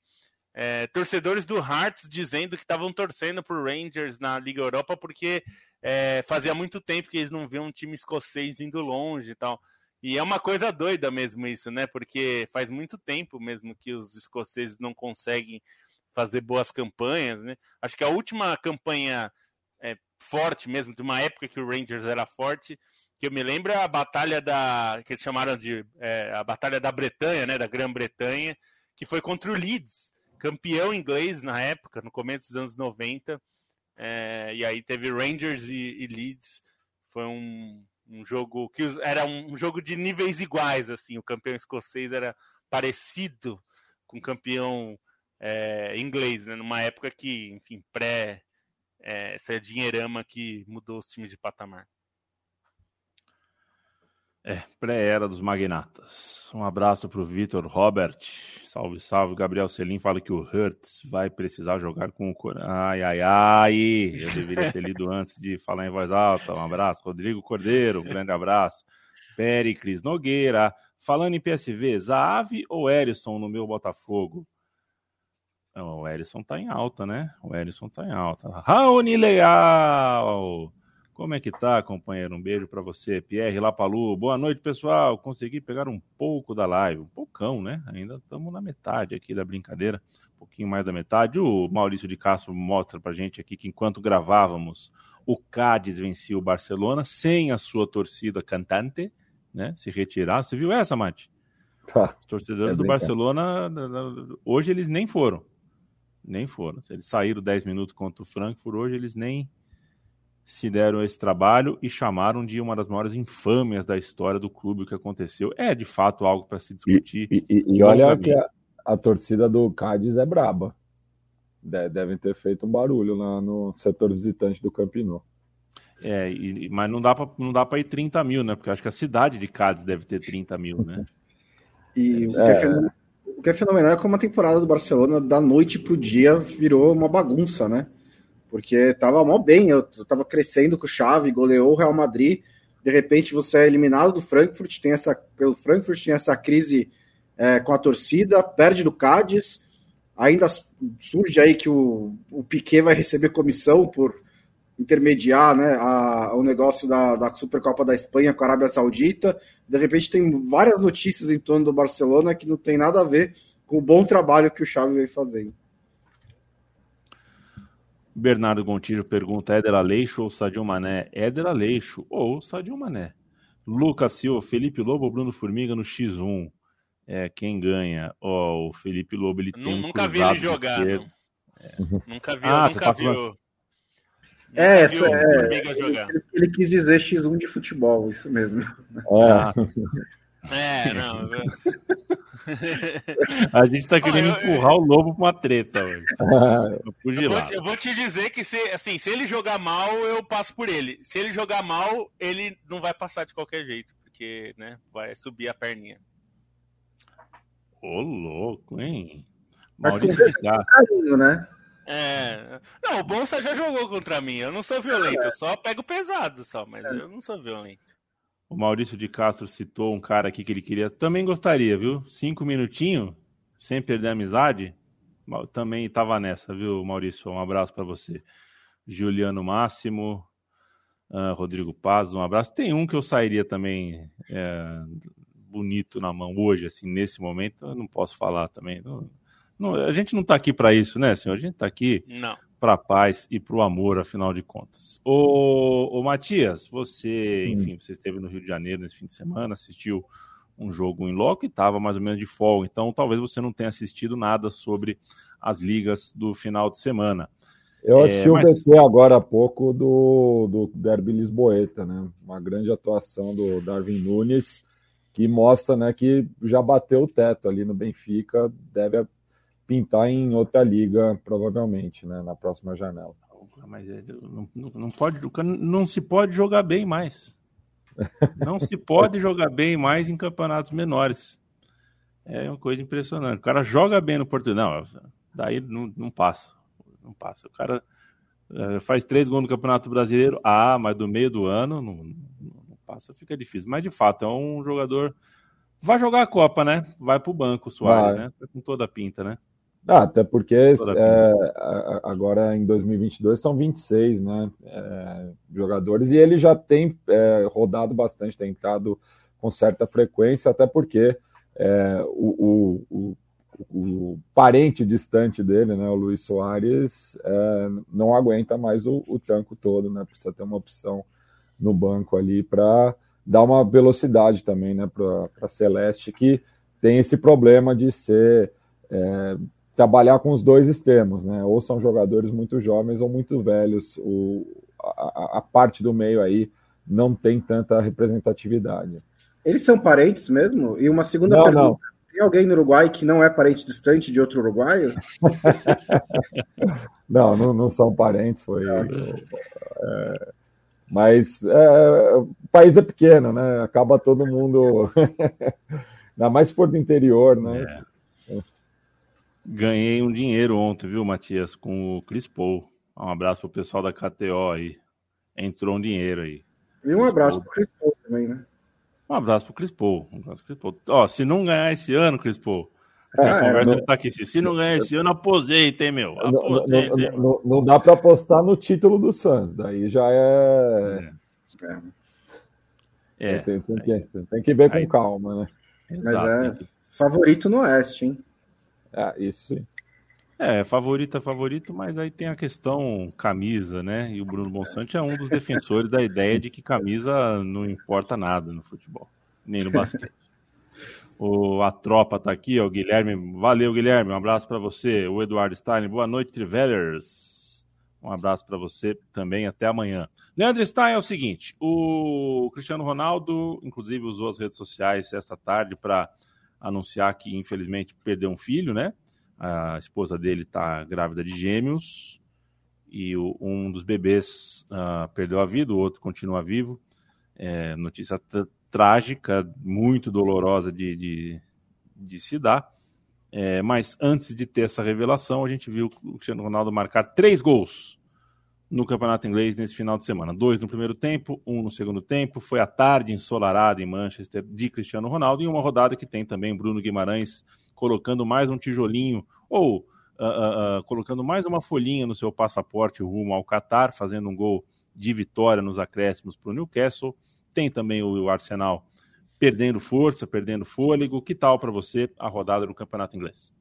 é, torcedores do Hearts dizendo que estavam torcendo por Rangers na Liga Europa porque é, fazia muito tempo que eles não viam um time escocês indo longe e tal. E é uma coisa doida mesmo isso, né? Porque faz muito tempo mesmo que os escoceses não conseguem fazer boas campanhas, né? Acho que a última campanha é, forte mesmo, de uma época que o Rangers era forte, que eu me lembro é a batalha da que eles chamaram de é, a batalha da Bretanha, né, da Grã-Bretanha, que foi contra o Leeds, campeão inglês na época, no começo dos anos 90. É, e aí teve Rangers e, e Leeds, foi um, um, jogo que era um, jogo de níveis iguais, assim, o campeão escocês era parecido com o campeão é, inglês, né, numa época que, enfim, pré é, essa dinheirama que mudou os times de patamar. É, pré-era dos magnatas. Um abraço para o Vitor Robert. Salve, salve. Gabriel Selim fala que o Hertz vai precisar jogar com o Corinthians. Ai, ai, ai. Eu deveria ter lido antes de falar em voz alta. Um abraço. Rodrigo Cordeiro, um grande abraço. Pericles Nogueira. Falando em PSV, Zaave ou Erisson no meu Botafogo? O Erisson tá em alta, né? O Erisson tá em alta. Raoni Leal! Como é que tá, companheiro? Um beijo para você, Pierre Lapalu. Boa noite, pessoal. Consegui pegar um pouco da live, um poucão, né? Ainda estamos na metade aqui da brincadeira, um pouquinho mais da metade. O Maurício de Castro mostra pra gente aqui que enquanto gravávamos, o Cádiz vencia o Barcelona sem a sua torcida cantante, né? Se retirar. Você viu essa, Mate? Tá. Os torcedores É do Barcelona, hoje eles nem foram. Nem foram. Eles saíram 10 minutos contra o Frankfurt, hoje eles nem se deram esse trabalho e chamaram de uma das maiores infâmias da história do clube o que aconteceu. É, de fato, algo para se discutir. E, e- e olha que a, a torcida do Cádiz é braba. De- devem ter feito um barulho lá no setor visitante do Campinu. É, e- mas não dá para não dá para ir 30 mil, né? Porque eu acho que a cidade de Cádiz deve ter 30 mil, né? E o que, É. é fenomenal, o que é fenomenal é como a temporada do Barcelona, da noite pro dia, virou uma bagunça, né? Porque tava mal bem, eu tava crescendo com o Xavi, goleou o Real Madrid, de repente você é eliminado do Frankfurt, tem essa, pelo Frankfurt tem essa crise é, com a torcida, perde do Cádiz, ainda surge aí que o, o Piquet vai receber comissão por intermediar né, a- o negócio da, da Supercopa da Espanha com a Arábia Saudita. De repente tem várias notícias em torno do Barcelona que não tem nada a ver com o bom trabalho que o Xavi vem fazendo. Bernardo Gontijo pergunta: Éder Aleixo ou Sadio Mané? Éder Aleixo ou Sadio Mané. Lucas Silva, Felipe Lobo ou Bruno Formiga no X1? É, quem ganha? Ó, o Felipe Lobo ele tem Nu- um Nunca vi ele jogar. não. Nunca vi, Ah, você nunca tá vi. falando- o- É, o é- Ele, ele- ele quis dizer X1 de futebol, isso mesmo. Ah, É, não. a gente tá querendo eu- eu- empurrar o Lobo pra uma treta hoje. Eu vou, te- eu vou te dizer que se, assim, se ele jogar mal, eu passo por ele. Se ele jogar mal, ele não vai passar de qualquer jeito, porque, né, vai subir a perninha. Ô, louco, hein? Mas Maurício de Castro. Carinho, né? É. Não, o Bonsa já jogou contra mim. Eu não sou violento, eu só pego pesado só, mas eu não sou violento. O Maurício de Castro citou um cara aqui que ele queria. Também gostaria, viu? Cinco minutinhos, sem perder a amizade. Também tava nessa, viu, Maurício? Um abraço para você. Juliano Máximo, ah, Rodrigo Paz, um abraço. Tem um que eu sairia também é, bonito na mão hoje, assim, nesse momento. Eu não posso falar também. Não- não- a gente não tá aqui para isso, né, senhor? A gente tá aqui Não. Para a paz e para o amor, afinal de contas. Ô, ô Matias, você, Hum. enfim, você esteve no Rio de Janeiro nesse fim de semana, assistiu um jogo em loco e estava mais ou menos de folga, então talvez você não tenha assistido nada sobre as ligas do final de semana. Eu É, assisti mas- o BC agora há pouco do, do Derby Lisboeta, né? Uma grande atuação do Darwin Nunes, que mostra né, que já bateu o teto ali no Benfica, deve pintar em outra liga, provavelmente, né, na próxima janela. Mas é, não, não- pode, o não se pode jogar bem mais. Não se pode jogar bem mais em campeonatos menores. É uma coisa impressionante. O cara joga bem no Portugal. Não, daí não, não passa. Não passa. O cara eh, faz três gols no Campeonato Brasileiro. Ah, mas do meio do ano não, não- passa, fica difícil. Mas de fato, é um jogador. Vai jogar a Copa, né? Vai pro banco, o Soares, Vai. né? Tá com toda a pinta, né? Ah, até porque é, agora em 2022 são 26 né, é, jogadores e ele já tem é, rodado bastante, tem entrado com certa frequência, até porque é, o, o, o, o parente distante dele, né, o Luiz Soares, é, não aguenta mais o, o tranco todo, né, precisa ter uma opção no banco ali para dar uma velocidade também né, para a Celeste, que tem esse problema de ser. é, trabalhar com os dois extremos, né? Ou são jogadores muito jovens ou muito velhos. O, a, a parte do meio aí não tem tanta representatividade. Eles são parentes mesmo? E uma segunda Não, pergunta: não. tem alguém no Uruguai que não é parente distante de outro uruguaio? Não, não, não são parentes, foi. é, mas é, o país é pequeno, né? Acaba todo mundo. Ainda mais se for do interior, né? Ganhei um dinheiro ontem, viu, Matias, com o Chris Paul. Um abraço pro pessoal da KTO aí. Entrou um dinheiro aí. E um abraço pro Chris Paul também, né? Um abraço pro Chris Paul. Um abraço pro Chris Paul. Ó, se não ganhar esse ano, Chris Paul, É, a conversa não, tá aqui. Se não ganhar esse ano, aposenta, hein, meu? Aposenta, não, não, não, dá para apostar no título do Suns. Daí já é. É. é. Tem, tem, que, tem, que, ver com Aí... calma, né? Exato. Mas é favorito no Oeste, hein? É, isso sim. É, favorito é favorito, mas aí tem a questão camisa, né? E o Bruno Bonsante é um dos defensores da ideia de que camisa não importa nada no futebol, nem no basquete. O, a tropa tá aqui, ó, o Guilherme. Valeu, Guilherme. Um abraço para você. O Eduardo Stein. Boa noite, Trivellers. Um abraço para você também. Até amanhã. Leandro Stein é o seguinte: o Cristiano Ronaldo, inclusive, usou as redes sociais esta tarde para anunciar que, infelizmente, perdeu um filho, né? A esposa dele está grávida de gêmeos e o, um dos bebês uh, perdeu a vida, o outro continua vivo. É, notícia trágica, muito dolorosa de, de, de se dar. É, mas antes de ter essa revelação, a gente viu o Cristiano Ronaldo marcar três gols no Campeonato Inglês nesse final de semana. Dois no primeiro tempo, um no segundo tempo. Foi a tarde ensolarada em Manchester de Cristiano Ronaldo e uma rodada que tem também Bruno Guimarães colocando mais um tijolinho ou uh, uh, colocando mais uma folhinha no seu passaporte rumo ao Qatar, fazendo um gol de vitória nos acréscimos para o Newcastle. Tem também o Arsenal perdendo força, perdendo fôlego. Que tal para você a rodada do Campeonato Inglês?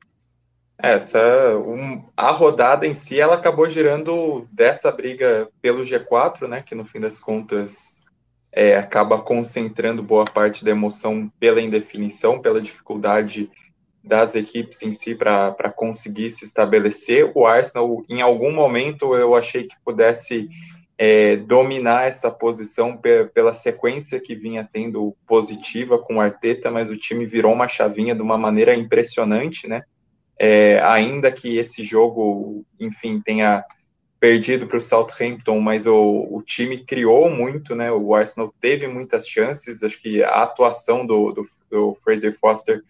Essa, um, a rodada em si, ela acabou girando dessa briga pelo G4, né, que no fim das contas é, acaba concentrando boa parte da emoção pela indefinição, pela dificuldade das equipes em si para conseguir se estabelecer. O Arsenal, em algum momento, eu achei que pudesse é, dominar essa posição pela sequência que vinha tendo positiva com o Arteta, mas o time virou uma chavinha de uma maneira impressionante, né? É, ainda que esse jogo, enfim, tenha perdido para o Southampton, mas o, o, time criou muito, né? O Arsenal teve muitas chances. Acho que a atuação do, do, do Fraser Foster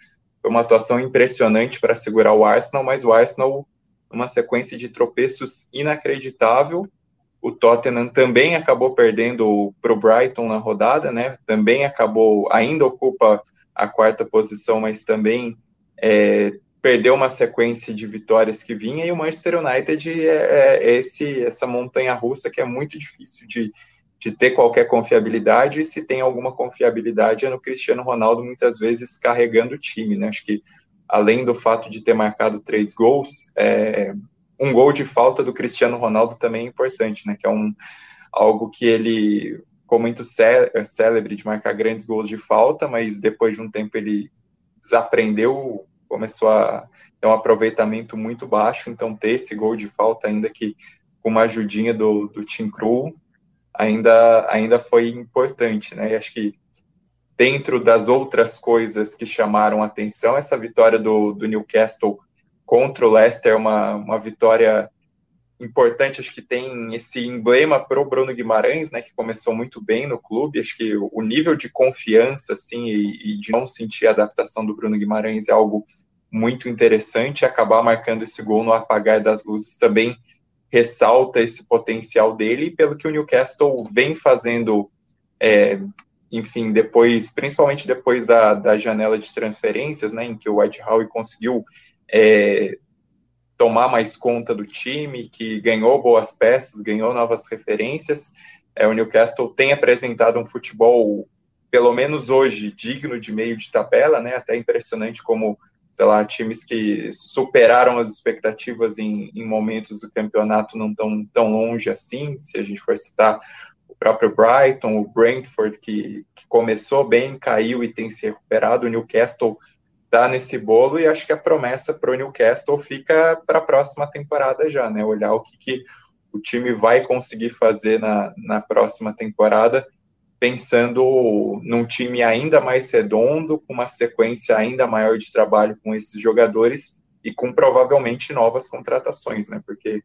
foi uma atuação impressionante para segurar o Arsenal, mas o Arsenal, uma sequência de tropeços inacreditável. O Tottenham também acabou perdendo para o Brighton na rodada, né? Também acabou, ainda ocupa a quarta posição, mas também é, perdeu uma sequência de vitórias que vinha. E o Manchester United é, é esse, essa montanha russa que é muito difícil de, de ter qualquer confiabilidade, e se tem alguma confiabilidade é no Cristiano Ronaldo, muitas vezes carregando o time, né? Acho que além do fato de ter marcado três gols, é, um gol de falta do Cristiano Ronaldo também é importante, né? Que é um, algo que ele ficou muito célebre de marcar grandes gols de falta, mas depois de um tempo ele desaprendeu, começou a ter um aproveitamento muito baixo, então ter esse gol de falta, ainda que com uma ajudinha do, do Tim Krul, ainda, ainda foi importante, né? E acho que dentro das outras coisas que chamaram atenção, essa vitória do, do Newcastle contra o Leicester é uma, uma vitória importante, acho que tem esse emblema para o Bruno Guimarães, né, que começou muito bem no clube, acho que o nível de confiança, assim, e, e de não sentir a adaptação do Bruno Guimarães é algo muito interessante, acabar marcando esse gol no apagar das luzes também ressalta esse potencial dele, pelo que o Newcastle vem fazendo, é, enfim, depois, principalmente depois da, da janela de transferências, né, em que o White Howe conseguiu é, tomar mais conta do time, que ganhou boas peças, ganhou novas referências. É, o Newcastle tem apresentado um futebol, pelo menos hoje, digno de meio de tabela, né, até impressionante como sei lá, times que superaram as expectativas em, em momentos do campeonato não tão, tão longe assim, se a gente for citar o próprio Brighton, o Brentford, que, que começou bem, caiu e tem se recuperado, o Newcastle está nesse bolo, e acho que a promessa para o Newcastle fica para a próxima temporada já, né, olhar o que, que o time vai conseguir fazer na, na próxima temporada, pensando num time ainda mais redondo, com uma sequência ainda maior de trabalho com esses jogadores e com provavelmente novas contratações, né? Porque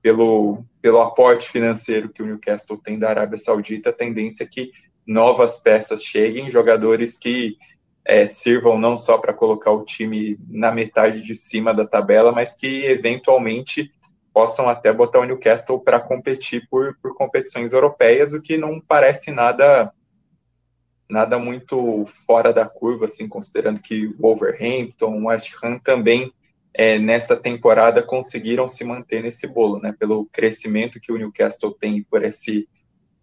pelo, pelo aporte financeiro que o Newcastle tem da Arábia Saudita, a tendência é que novas peças cheguem, jogadores que é, sirvam não só para colocar o time na metade de cima da tabela, mas que eventualmente possam até botar o Newcastle para competir por, por competições europeias, o que não parece nada nada muito fora da curva, assim, considerando que o Wolverhampton, West Ham também é, nessa temporada conseguiram se manter nesse bolo, né? Pelo crescimento que o Newcastle tem, por esse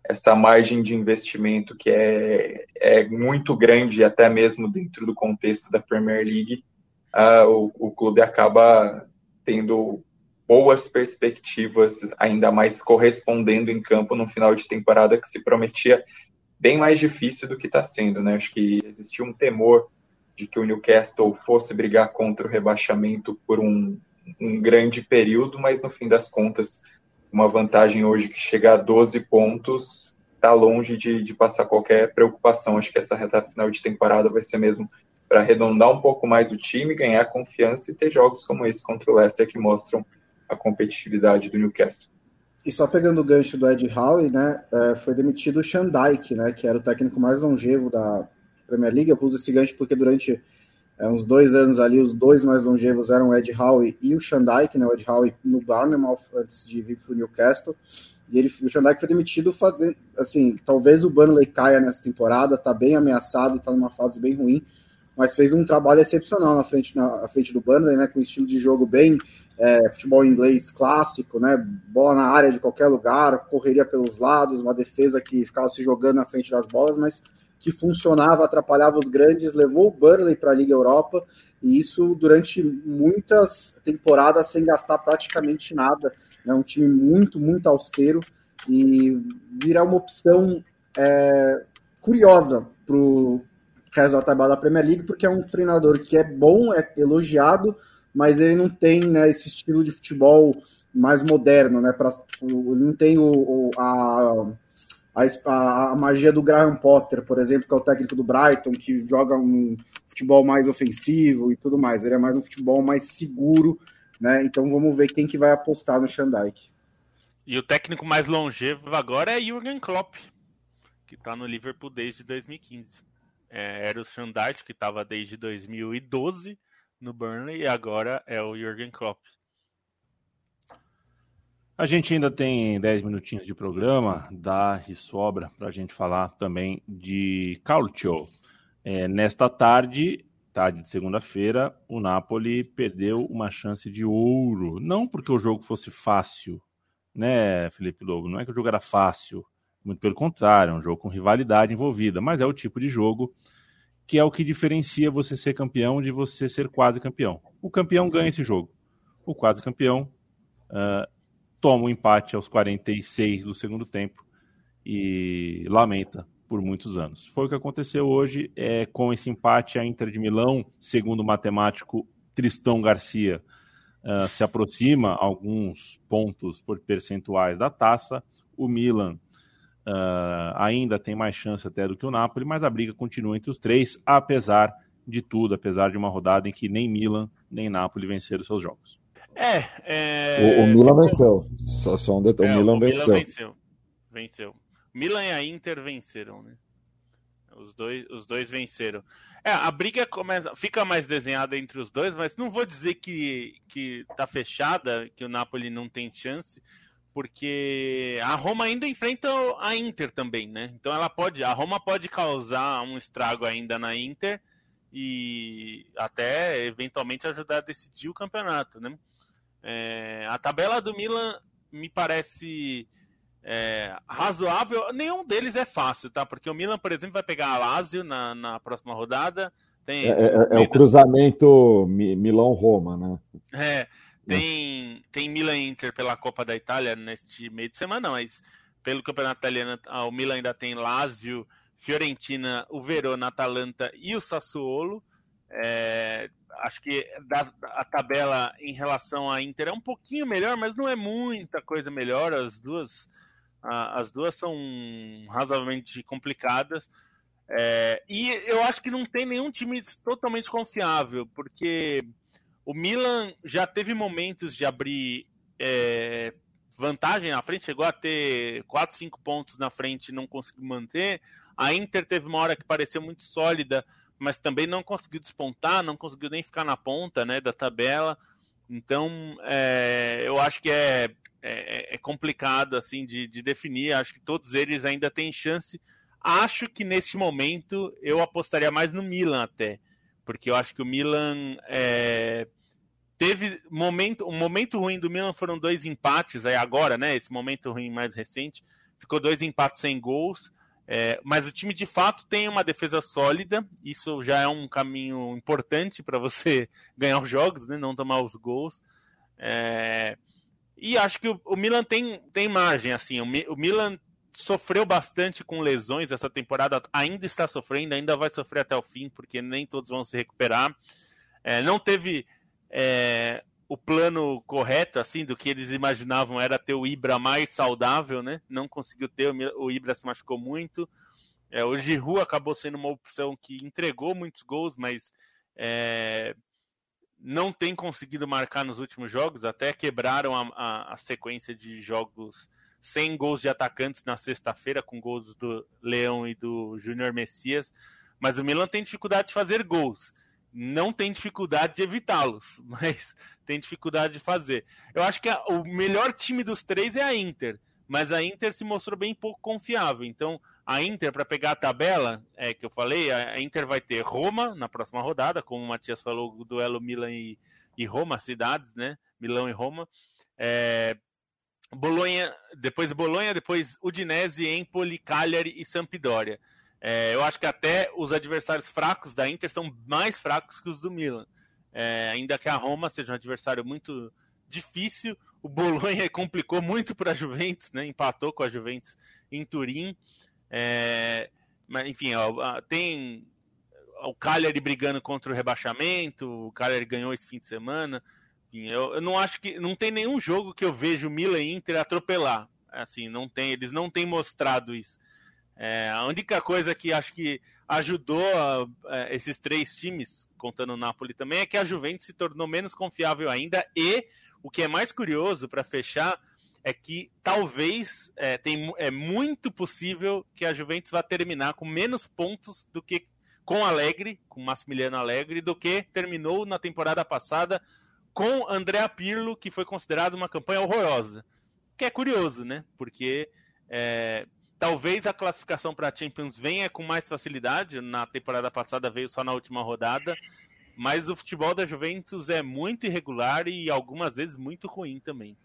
essa margem de investimento que é, é muito grande, até mesmo dentro do contexto da Premier League, uh, o, o clube acaba tendo boas perspectivas, ainda mais correspondendo em campo no final de temporada que se prometia bem mais difícil do que está sendo, né? Acho que existia um temor de que o Newcastle fosse brigar contra o rebaixamento por um, um grande período, mas no fim das contas, uma vantagem hoje que chega a 12 pontos está longe de, de passar qualquer preocupação. Acho que essa reta final de temporada vai ser mesmo para arredondar um pouco mais o time, ganhar confiança e ter jogos como esse contra o Leicester que mostram a competitividade do Newcastle. E só pegando o gancho do Ed Howe, né, é, foi demitido o Shandike, né, que era o técnico mais longevo da Premier League. Eu pus esse gancho porque durante é, uns dois anos ali, os dois mais longevos eram o Ed Howe e o Shandike, né, o Ed Howe no Barnum antes de vir para o Newcastle. E ele, o Shandike foi demitido fazendo, assim, talvez o Burnley caia nessa temporada, tá bem ameaçado, tá numa fase bem ruim, mas fez um trabalho excepcional na frente, na, na frente do Burnley, né, com um estilo de jogo bem é, futebol inglês clássico, né? Bola na área de qualquer lugar, correria pelos lados, uma defesa que ficava se jogando na frente das bolas, mas que funcionava, atrapalhava os grandes, levou o Burnley para a Liga Europa, e isso durante muitas temporadas sem gastar praticamente nada. É né? um time muito, muito austero e virar uma opção é, curiosa para o resto da da Premier League, porque é um treinador que é bom, é elogiado, mas ele não tem né, esse estilo de futebol mais moderno, né? Pra, não tem o, o a, a, a, magia do Graham Potter, por exemplo, que é o técnico do Brighton, que joga um futebol mais ofensivo e tudo mais. Ele é mais um futebol mais seguro, né? Então vamos ver quem que vai apostar no Shandike. E o técnico mais longevo agora é Jürgen Klopp, que está no Liverpool desde 2015. É, era o Shandike, que estava desde 2012 no Burnley e agora é o Jürgen Klopp. A gente ainda tem 10 minutinhos de programa, dá e sobra para a gente falar também de Calcio. É, nesta tarde, tarde de segunda-feira, o Napoli perdeu uma chance de ouro. Não porque o jogo fosse fácil, né, Felipe Lobo? Não é que o jogo era fácil, muito pelo contrário, é um jogo com rivalidade envolvida, mas é o tipo de jogo que é o que diferencia você ser campeão de você ser quase campeão. O campeão ganha esse jogo. O quase campeão uh, toma o um empate aos 46 do segundo tempo e lamenta por muitos anos. Foi o que aconteceu hoje é, com esse empate. A Inter de Milão, segundo o matemático Tristão Garcia, uh, se aproxima alguns pontos por percentuais da taça. O Milan Uh, ainda tem mais chance até do que o Napoli, mas a briga continua entre os três, apesar de tudo, apesar de uma rodada em que nem Milan nem Napoli venceram seus jogos. É, é... O, o, Milan venceu. Só, só um detalhe. É, o Milan, o venceu. Milan venceu. Venceu. Milan e a Inter venceram, né? Os dois, os dois venceram. É, a briga começa, fica mais desenhada entre os dois, mas não vou dizer que, que tá fechada, que o Napoli não tem chance, porque a Roma ainda enfrenta a Inter também, né? Então ela pode, a Roma pode causar um estrago ainda na Inter e até eventualmente ajudar a decidir o campeonato, né? É, a tabela do Milan me parece é, razoável. Nenhum deles é fácil, tá? Porque o Milan, por exemplo, vai pegar a Lazio na, na próxima rodada. Tem, é, é, é o cruzamento Milão-Roma, né? É. Tem, tem Milan Inter pela Copa da Itália neste meio de semana, mas pelo Campeonato Italiano, ah, o Milan ainda tem Lazio, Fiorentina, o Verona, Atalanta e o Sassuolo. É, acho que a tabela em relação à Inter é um pouquinho melhor, mas não é muita coisa melhor. As duas, as duas são razoavelmente complicadas. É, e eu acho que não tem nenhum time totalmente confiável, porque o Milan já teve momentos de abrir é, vantagem na frente, chegou a ter 4, 5 pontos na frente e não conseguiu manter. A Inter teve uma hora que pareceu muito sólida, mas também não conseguiu despontar, não conseguiu nem ficar na ponta né, da tabela. Então, é, eu acho que é, é, é complicado assim de, de, definir. Acho que todos eles ainda têm chance. acho que neste momento eu apostaria mais no Milan até, porque eu acho que o Milan é, teve momento, um momento ruim do Milan foram dois empates aí agora, né? Esse momento ruim mais recente, ficou dois empates sem gols. É, mas o time de fato tem uma defesa sólida, isso já é um caminho importante para você ganhar os jogos, né? não tomar os gols. É, e acho que o, o, Milan tem, tem margem, assim, o, o, Milan sofreu bastante com lesões essa temporada, ainda está sofrendo, ainda vai sofrer até o fim, porque nem todos vão se recuperar. É, não teve é, o plano correto, assim, do que eles imaginavam era ter o Ibra mais saudável, né? Não conseguiu ter, o Ibra se machucou muito. É, o Giroud acabou sendo uma opção que entregou muitos gols, mas é, não tem conseguido marcar nos últimos jogos, até quebraram a, a, a sequência de jogos sem gols de atacantes na sexta-feira, com gols do Leão e do Júnior Messias, mas o Milan tem dificuldade de fazer gols não tem dificuldade de evitá-los, mas tem dificuldade de fazer. Eu acho que a, o melhor time dos três é a Inter, mas a Inter se mostrou bem pouco confiável. Então, a Inter, para pegar a tabela, é que eu falei, a, Inter vai ter Roma na próxima rodada, como o Matias falou, o duelo Milan e, e Roma, cidades, né? Milão e Roma. É, Bolonha, depois Bolonha, depois Udinese, Empoli, Cagliari e Sampdoria. É, eu acho que até os adversários fracos da Inter são mais fracos que os do Milan. É, ainda que a Roma seja um adversário muito difícil, o Bolonha complicou muito para a Juventus, né? empatou com a Juventus em Turim. É, mas, enfim, ó, tem o Cagliari brigando contra o rebaixamento, o Cagliari ganhou esse fim de semana. Enfim, eu, eu, não acho que não tem nenhum jogo que eu vejo Milan e Inter atropelar. Assim, não tem, eles não têm mostrado isso. É, a única coisa que acho que ajudou a, a, esses três times, contando o Napoli também, é que a Juventus se tornou menos confiável ainda. E o que é mais curioso para fechar é que talvez é, tem, é muito possível que a Juventus vá terminar com menos pontos do que com Alegre, com Massimiliano Alegre, do que terminou na temporada passada com André Pirlo, que foi considerado uma campanha horrorosa. Que é curioso, né? Porque é, Talvez a classificação para a Champions venha com mais facilidade. Na temporada passada veio só na última rodada. Mas o futebol da Juventus é muito irregular e algumas vezes muito ruim também.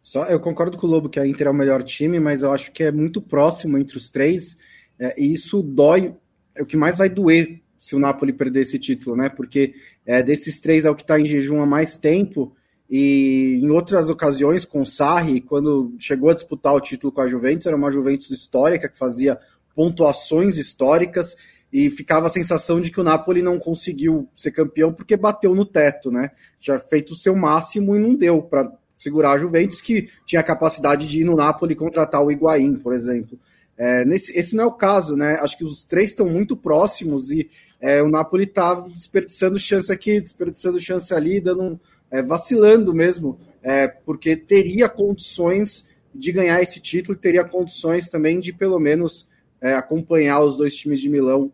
Só, eu concordo com o Lobo que a Inter é o melhor time, mas eu acho que é muito próximo entre os três. É, e isso dói. É o que mais vai doer se o Napoli perder esse título, né? Porque é, desses três é o que está em jejum há mais tempo. E em outras ocasiões, com o Sarri, quando chegou a disputar o título com a Juventus, era uma Juventus histórica que fazia pontuações históricas e ficava a sensação de que o Napoli não conseguiu ser campeão porque bateu no teto, né? Já feito o seu máximo e não deu para segurar a Juventus, que tinha a capacidade de ir no Napoli contratar o Higuaín, por exemplo. É, nesse, esse não é o caso, né? Acho que os três estão muito próximos e é, o Napoli está desperdiçando chance aqui, desperdiçando chance ali, dando um, é, vacilando mesmo, é, porque teria condições de ganhar esse título e teria condições também de pelo menos é, acompanhar os dois times de Milão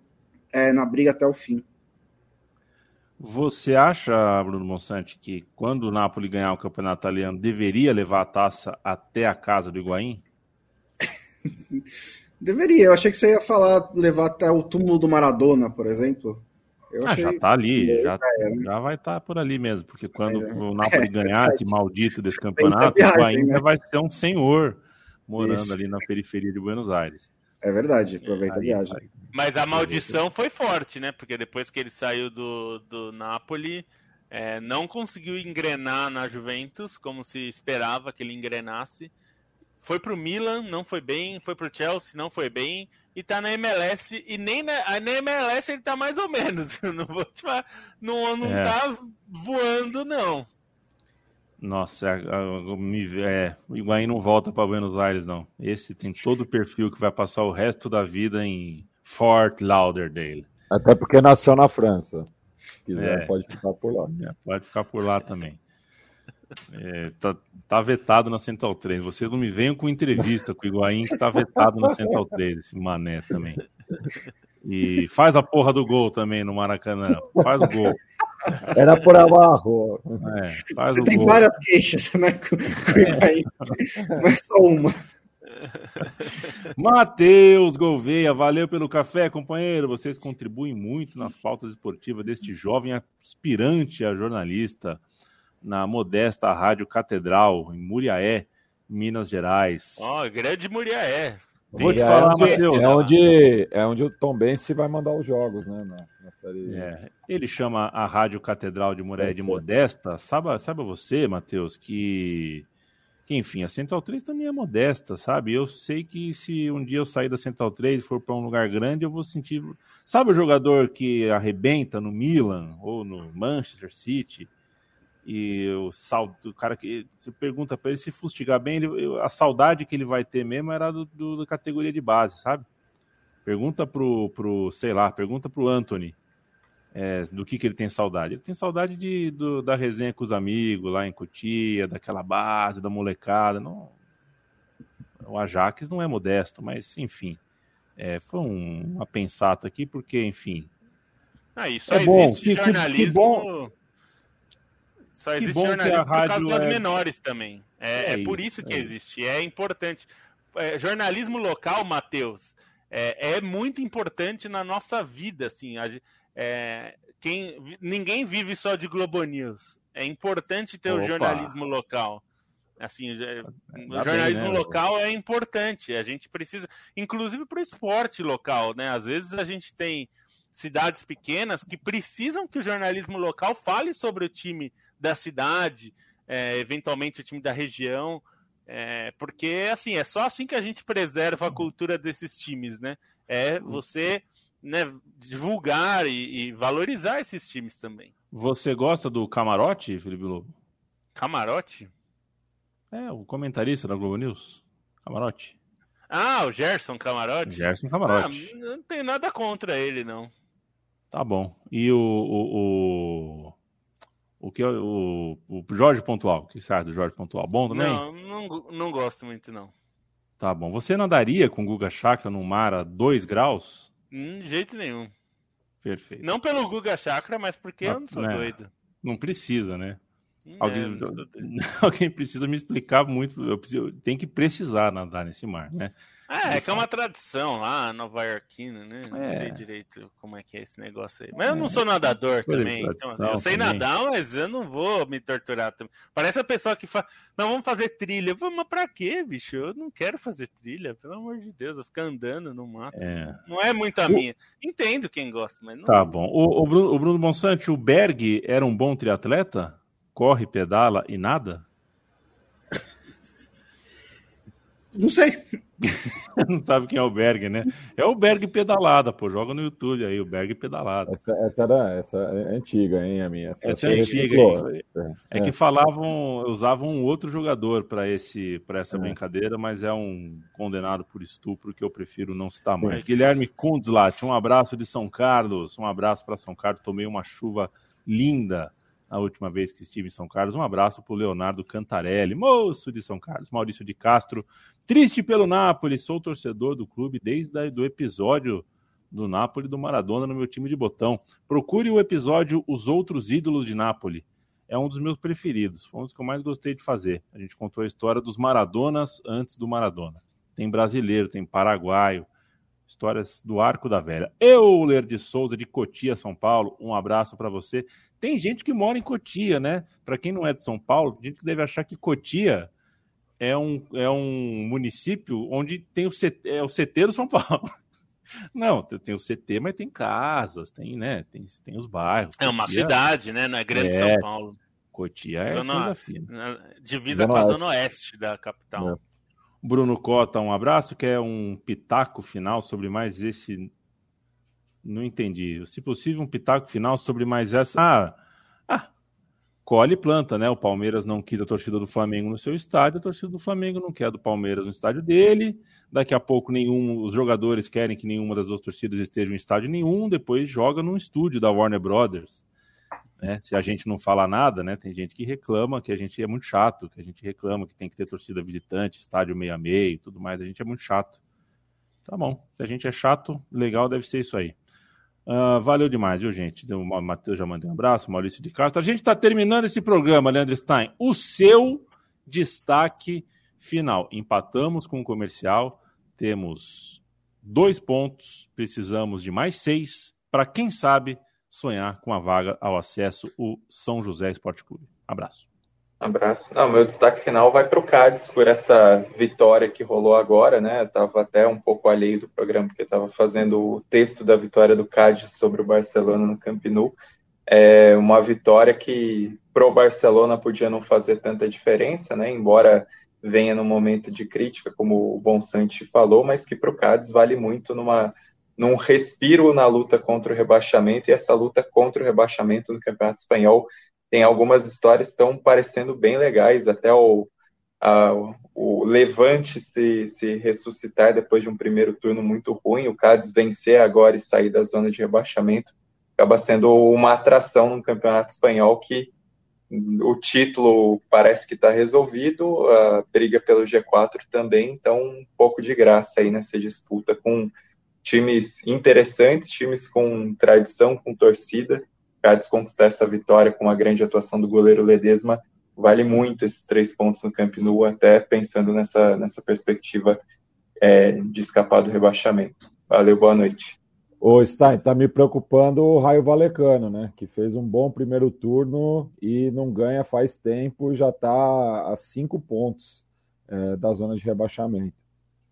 é, na briga até o fim. Você acha, Bruno Monsanti, que quando o Napoli ganhar o campeonato italiano deveria levar a taça até a casa do Higuaín? deveria. Eu achei que você ia falar levar até o túmulo do Maradona, por exemplo. Eu ah, já tá ali, já, é, né? já vai estar tá por ali mesmo, porque quando é, o Napoli é, ganhar esse maldito desse campeonato, viagem, ainda né? vai ser um senhor morando Isso. ali na periferia de Buenos Aires. É verdade, aproveita a viagem. Mas a maldição foi forte, né? Porque depois que ele saiu do, do Napoli, é, não conseguiu engrenar na Juventus como se esperava que ele engrenasse. Foi pro Milan, não foi bem, foi pro Chelsea, não foi bem e tá na MLS, e nem na, na MLS ele tá mais ou menos. Não vou te falar, não, não é. tá voando, não. Nossa, é, é, o Higuaín não volta para Buenos Aires, não. Esse tem todo o perfil que vai passar o resto da vida em Fort Lauderdale. Até porque nasceu na França. Se quiser, é. pode ficar por lá. É, pode ficar por lá também. É, tá, tá, vetado na Central 3. Vocês não me venham com entrevista com o Higuaín que tá vetado na Central 3, esse mané também. E faz a porra do gol também no Maracanã. Faz o gol. Era por abaixo. É, faz Você o tem gol. várias queixas, né? Com, com o Higuaín. Mas só uma. Matheus Gouveia, valeu pelo café, companheiro. Vocês contribuem muito nas pautas esportivas deste jovem aspirante a jornalista na modesta Rádio Catedral, em Muriaé, Minas Gerais. Ó, oh, grande Muriaé. Vou te é falar, onde, Matheus. É onde, é onde o Tom Bense vai mandar os jogos, né? Na, na série... É, ele chama a Rádio Catedral de Muriaé de modesta. Sabe, sabe você, Matheus, que que enfim, a Central 3 também é modesta, sabe? Eu sei que se um dia eu sair da Central 3 e for para um lugar grande, eu vou sentir. Sabe o jogador que arrebenta no Milan ou no Manchester City? E o, sal, o cara que. Você pergunta para ele se fustigar bem, ele, a saudade que ele vai ter mesmo era do, do, da categoria de base, sabe? Pergunta pro, pro sei lá, pergunta pro Anthony é, do que, que ele tem saudade. Ele tem saudade de, do, da resenha com os amigos lá em Cotia, daquela base, da molecada. Não, o Ajax não é modesto, mas enfim. É, foi um, uma pensata aqui, porque, enfim. Ah, isso é bom. Que, jornalismo. Que, que bom. Só existe jornalismo por causa das é... menores também. É, é, é por isso que existe. É importante. É, jornalismo local, Matheus, é, é, muito importante na nossa vida. Assim, a, é, quem, ninguém vive só de Globo News. É importante ter Opa. o jornalismo local. Assim, o jornalismo bem, né? local é importante. A gente precisa, inclusive para o esporte local, né? Às vezes a gente tem cidades pequenas que precisam que o jornalismo local fale sobre o time da cidade, é, eventualmente o time da região, é, porque assim é só assim que a gente preserva a cultura desses times, né? É você né, divulgar e, e, valorizar esses times também. Você gosta do Camarote, Felipe Lobo? Camarote? É, o comentarista da Globo News. Camarote. Ah, o Gerson Camarote? Gerson Camarote. Ah, não tem nada contra ele, não. Tá bom. E o. O, o, o que o, o Jorge Pontual? O que você acha do Jorge Pontual? Bom também? Não, não, não gosto muito, não. Tá bom. Você nadaria com o Guga Chakra num mar a 2 graus? De jeito nenhum. Perfeito. Não pelo Guga Chakra, mas porque não, eu não sou né? doido. Não precisa, né? alguém, alguém precisa me explicar muito. Eu preciso, tem que precisar nadar nesse mar, né? É, é que é uma tradição lá, nova iorquina, né? Não é. sei direito como é que é esse negócio aí. Mas eu não sou nadador também. Então, assim, eu sei também. nadar, mas eu não vou me torturar também. Parece a pessoa que fala, não, vamos fazer trilha. Eu mas pra quê, bicho? Eu não quero fazer trilha, pelo amor de Deus. Eu ficar andando no mato. É. Não é muito a o... minha. Entendo quem gosta, mas não. Tá bom. O, o, Bruno, o Bruno Bonsante, o Berg era um bom triatleta? Corre, pedala e nada? Não sei. não sabe quem é o Berg, né? É o Berg pedalada, pô. Joga no YouTube aí, o Berg pedalada. Essa, essa, era, essa é antiga, hein, a minha. Essa, essa é antiga. É, é, que falavam, usavam um outro jogador para esse para essa é. brincadeira, mas é um condenado por estupro que eu prefiro não citar mais. Sim. Guilherme Kundzlat, um abraço de São Carlos, um abraço para São Carlos. Tomei uma chuva linda a última vez que estive em São Carlos. Um abraço para o Leonardo Cantarelli, moço de São Carlos. Maurício de Castro, triste pelo Napoli, sou torcedor do clube desde o episódio do Napoli do Maradona no meu time de botão. Procure o episódio Os Outros Ídolos de Napoli. É um dos meus preferidos, foi um dos que eu mais gostei de fazer. A gente contou a história dos Maradonas antes do Maradona. Tem brasileiro, tem paraguaio, histórias do Arco da Velha. Euler de Souza, de Cotia, São Paulo, um abraço para você. Tem gente que mora em Cotia, né? Para quem não é de São Paulo, gente que deve achar que Cotia é um, é um município onde tem o CT, é o CT do São Paulo. Não, tem o CT, mas tem casas, tem, né? Tem, tem os bairros. É uma Cotia, cidade, né? Na Grande é, São Paulo. Cotia é zona, divisa com a zona oeste da capital. É. Bruno Cota, um abraço. Quer um pitaco final sobre mais esse não entendi. Se possível, um pitaco final sobre mais essa. Ah, ah, colhe e planta, né? O Palmeiras não quis a torcida do Flamengo no seu estádio, a torcida do Flamengo não quer a do Palmeiras no estádio dele. Daqui a pouco, nenhum, os jogadores querem que nenhuma das duas torcidas esteja em estádio nenhum. Depois joga num estúdio da Warner Brothers. Né? Se a gente não fala nada, né? Tem gente que reclama que a gente é muito chato, que a gente reclama que tem que ter torcida visitante, estádio meio a meio, tudo mais. A gente é muito chato. Tá bom. Se a gente é chato, legal deve ser isso aí. Uh, valeu demais, viu, gente? O Matheus já mandei um abraço, Maurício de Castro. A gente está terminando esse programa, Leandro Stein. O seu destaque final. Empatamos com o comercial, temos dois pontos, precisamos de mais seis para, quem sabe, sonhar com a vaga ao acesso o São José Esporte Clube. Abraço. Abraço. Não, meu destaque final vai para o Cádiz por essa vitória que rolou agora, né? Estava até um pouco alheio do programa, porque estava fazendo o texto da vitória do Cádiz sobre o Barcelona no Camp Nou. É uma vitória que pro Barcelona podia não fazer tanta diferença, né? Embora venha no momento de crítica, como o Bonsante falou, mas que para o Cádiz vale muito numa num respiro na luta contra o rebaixamento e essa luta contra o rebaixamento no Campeonato Espanhol tem algumas histórias que estão parecendo bem legais, até o, a, o Levante se, se ressuscitar depois de um primeiro turno muito ruim, o Cádiz vencer agora e sair da zona de rebaixamento, acaba sendo uma atração no Campeonato Espanhol que o título parece que está resolvido, a briga pelo G4 também, então um pouco de graça aí nessa disputa com times interessantes, times com tradição, com torcida, Cádiz conquistar essa vitória com a grande atuação do goleiro Ledesma, vale muito esses três pontos no Camp Nou, até pensando nessa, nessa perspectiva é, de escapar do rebaixamento. Valeu, boa noite. Ô, Stein, tá me preocupando o Raio Valecano, né? Que fez um bom primeiro turno e não ganha faz tempo, já tá a cinco pontos é, da zona de rebaixamento.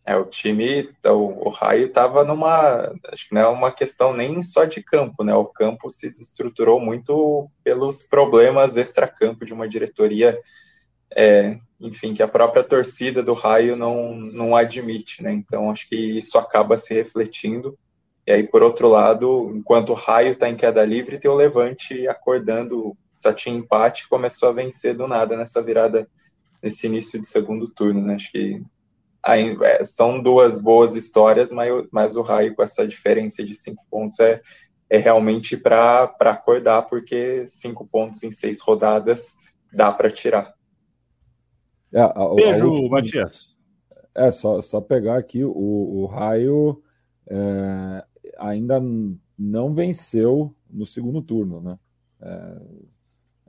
É, o time, o, o Raio estava numa, acho que não é uma questão nem só de campo, né? O campo se desestruturou muito pelos problemas extra-campo de uma diretoria, é, enfim, que a própria torcida do Raio não, não admite, né? Então acho que isso acaba se refletindo. E aí, por outro lado, enquanto o Raio está em queda livre, tem o Levante acordando, só tinha empate, começou a vencer do nada nessa virada, nesse início de segundo turno, né? Acho que são duas boas histórias, mas, mas o Raio com essa diferença de cinco pontos é, é realmente para acordar, porque cinco pontos em seis rodadas dá para tirar. É, a, Beijo, a última, Matias. É, só, só pegar aqui, o, o Raio é, ainda não venceu no segundo turno, né? É,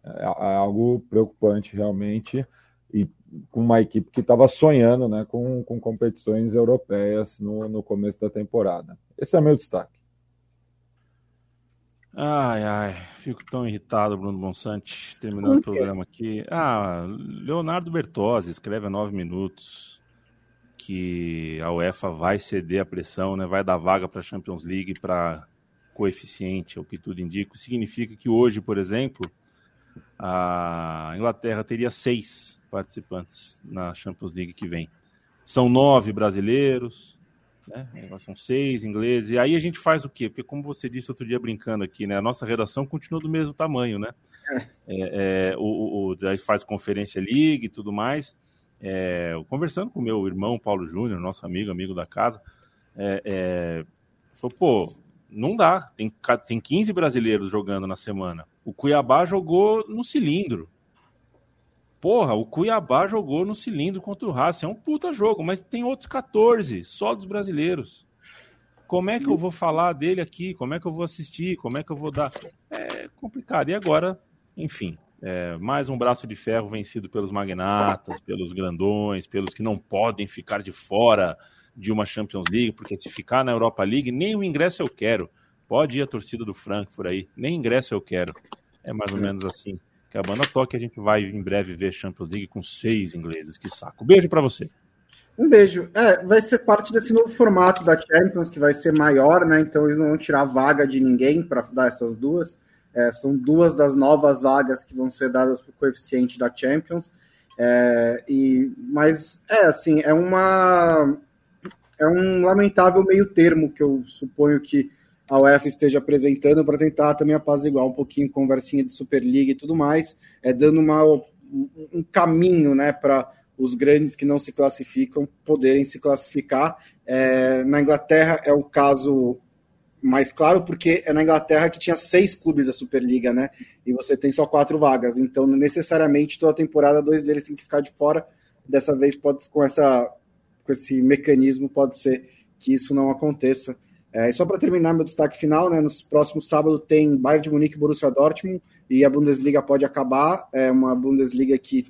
é, é algo preocupante realmente e com uma equipe que estava sonhando né, com, com competições europeias no, no começo da temporada. Esse é meu destaque. Ai, ai, fico tão irritado, Bruno Bonsante, terminando o programa aqui. Ah, Leonardo Bertozzi escreve a nove minutos que a UEFA vai ceder a pressão, né, vai dar vaga para a Champions League para coeficiente, é o que tudo indica. Significa que hoje, por exemplo, a Inglaterra teria seis participantes na Champions League que vem. São nove brasileiros, né? são seis ingleses. E aí a gente faz o quê? Porque, como você disse outro dia brincando aqui, né? a nossa redação continua do mesmo tamanho, né? É, é, o, o, aí faz conferência league e tudo mais. É, conversando com meu irmão Paulo Júnior, nosso amigo, amigo da casa, é, é, falou, pô, não dá. Tem, tem 15 brasileiros jogando na semana. O Cuiabá jogou no cilindro. Porra, o Cuiabá jogou no cilindro contra o Racing. É um puta jogo, mas tem outros 14, só dos brasileiros. Como é que eu vou falar dele aqui? Como é que eu vou assistir? Como é que eu vou dar? É complicado. E agora, enfim, é, mais um braço de ferro vencido pelos magnatas, pelos grandões, pelos que não podem ficar de fora de uma Champions League, porque se ficar na Europa League, nem o ingresso eu quero. Pode ir a torcida do Frankfurt aí, nem ingresso eu quero. É mais ou menos assim que a banda toque. A gente vai em breve ver Champions League com seis ingleses. Que saco. Beijo para você. Um beijo. É, vai ser parte desse novo formato da Champions, que vai ser maior, né? Então eles não vão tirar vaga de ninguém para dar essas duas. É, são duas das novas vagas que vão ser dadas para o coeficiente da Champions. É, e, mas é assim, é uma é um lamentável meio termo que eu suponho que a UEFA esteja apresentando para tentar também apaziguar um pouquinho conversinha de Superliga e tudo mais, é dando uma, um caminho né, para os grandes que não se classificam poderem se classificar. É, na Inglaterra é o caso mais claro, porque é na Inglaterra que tinha seis clubes da Superliga, né? E você tem só quatro vagas. Então, necessariamente, toda temporada, dois deles têm que ficar de fora. Dessa vez, pode, com, essa, com esse mecanismo, pode ser que isso não aconteça. É, e só para terminar meu destaque final, né, no próximo sábado tem Bayern de Munique e Borussia Dortmund e a Bundesliga pode acabar. É uma Bundesliga que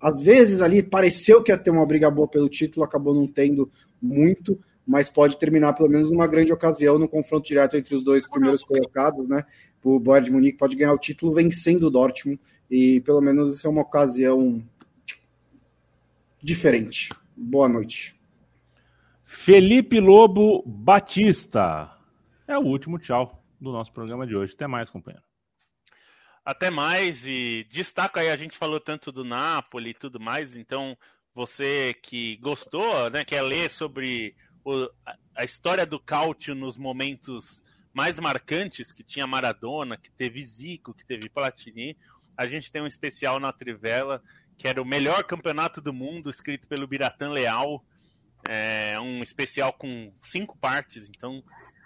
às vezes ali pareceu que ia ter uma briga boa pelo título, acabou não tendo muito, mas pode terminar pelo menos numa grande ocasião no confronto direto entre os dois primeiros colocados, né? O Bayern de Munique pode ganhar o título vencendo o Dortmund e pelo menos isso é uma ocasião diferente. Boa noite. Felipe Lobo Batista. É o último tchau do nosso programa de hoje. Até mais, companheiro. Até mais e destaca aí, a gente falou tanto do Napoli e tudo mais, então você que gostou, né, quer ler sobre o, a história do Cautio nos momentos mais marcantes, que tinha Maradona, que teve Zico, que teve Platini, a gente tem um especial na Trivela, que era o melhor campeonato do mundo, escrito pelo Biratan Leal, é um especial com cinco partes, então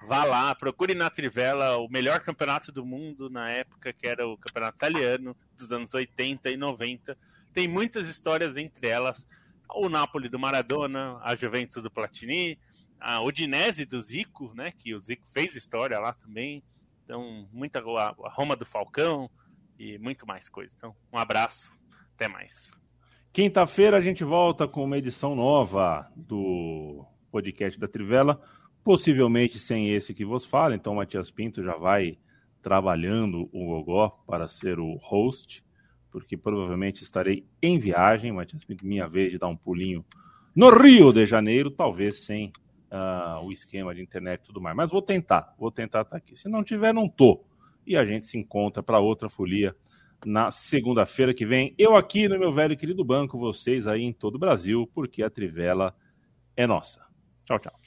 vá lá, procure na Trivela o melhor campeonato do mundo na época, que era o campeonato italiano dos anos 80 e 90. Tem muitas histórias entre elas, o Napoli do Maradona, a Juventus do Platini, a Udinese do Zico, né, que o Zico fez história lá também. Então, muita a Roma do Falcão e muito mais coisa. Então, um abraço, até mais. Quinta-feira a gente volta com uma edição nova do podcast da Trivela, possivelmente sem esse que vos fala. Então, o Matias Pinto já vai trabalhando o Gogó para ser o host, porque provavelmente estarei em viagem. Matias Pinto, minha vez de dar um pulinho no Rio de Janeiro, talvez sem uh, o esquema de internet e tudo mais. Mas vou tentar, vou tentar estar aqui. Se não tiver, não tô. E a gente se encontra para outra folia na segunda-feira que vem. Eu aqui no meu velho e querido banco, vocês aí em todo o Brasil, porque a Trivela é nossa. Tchau, tchau.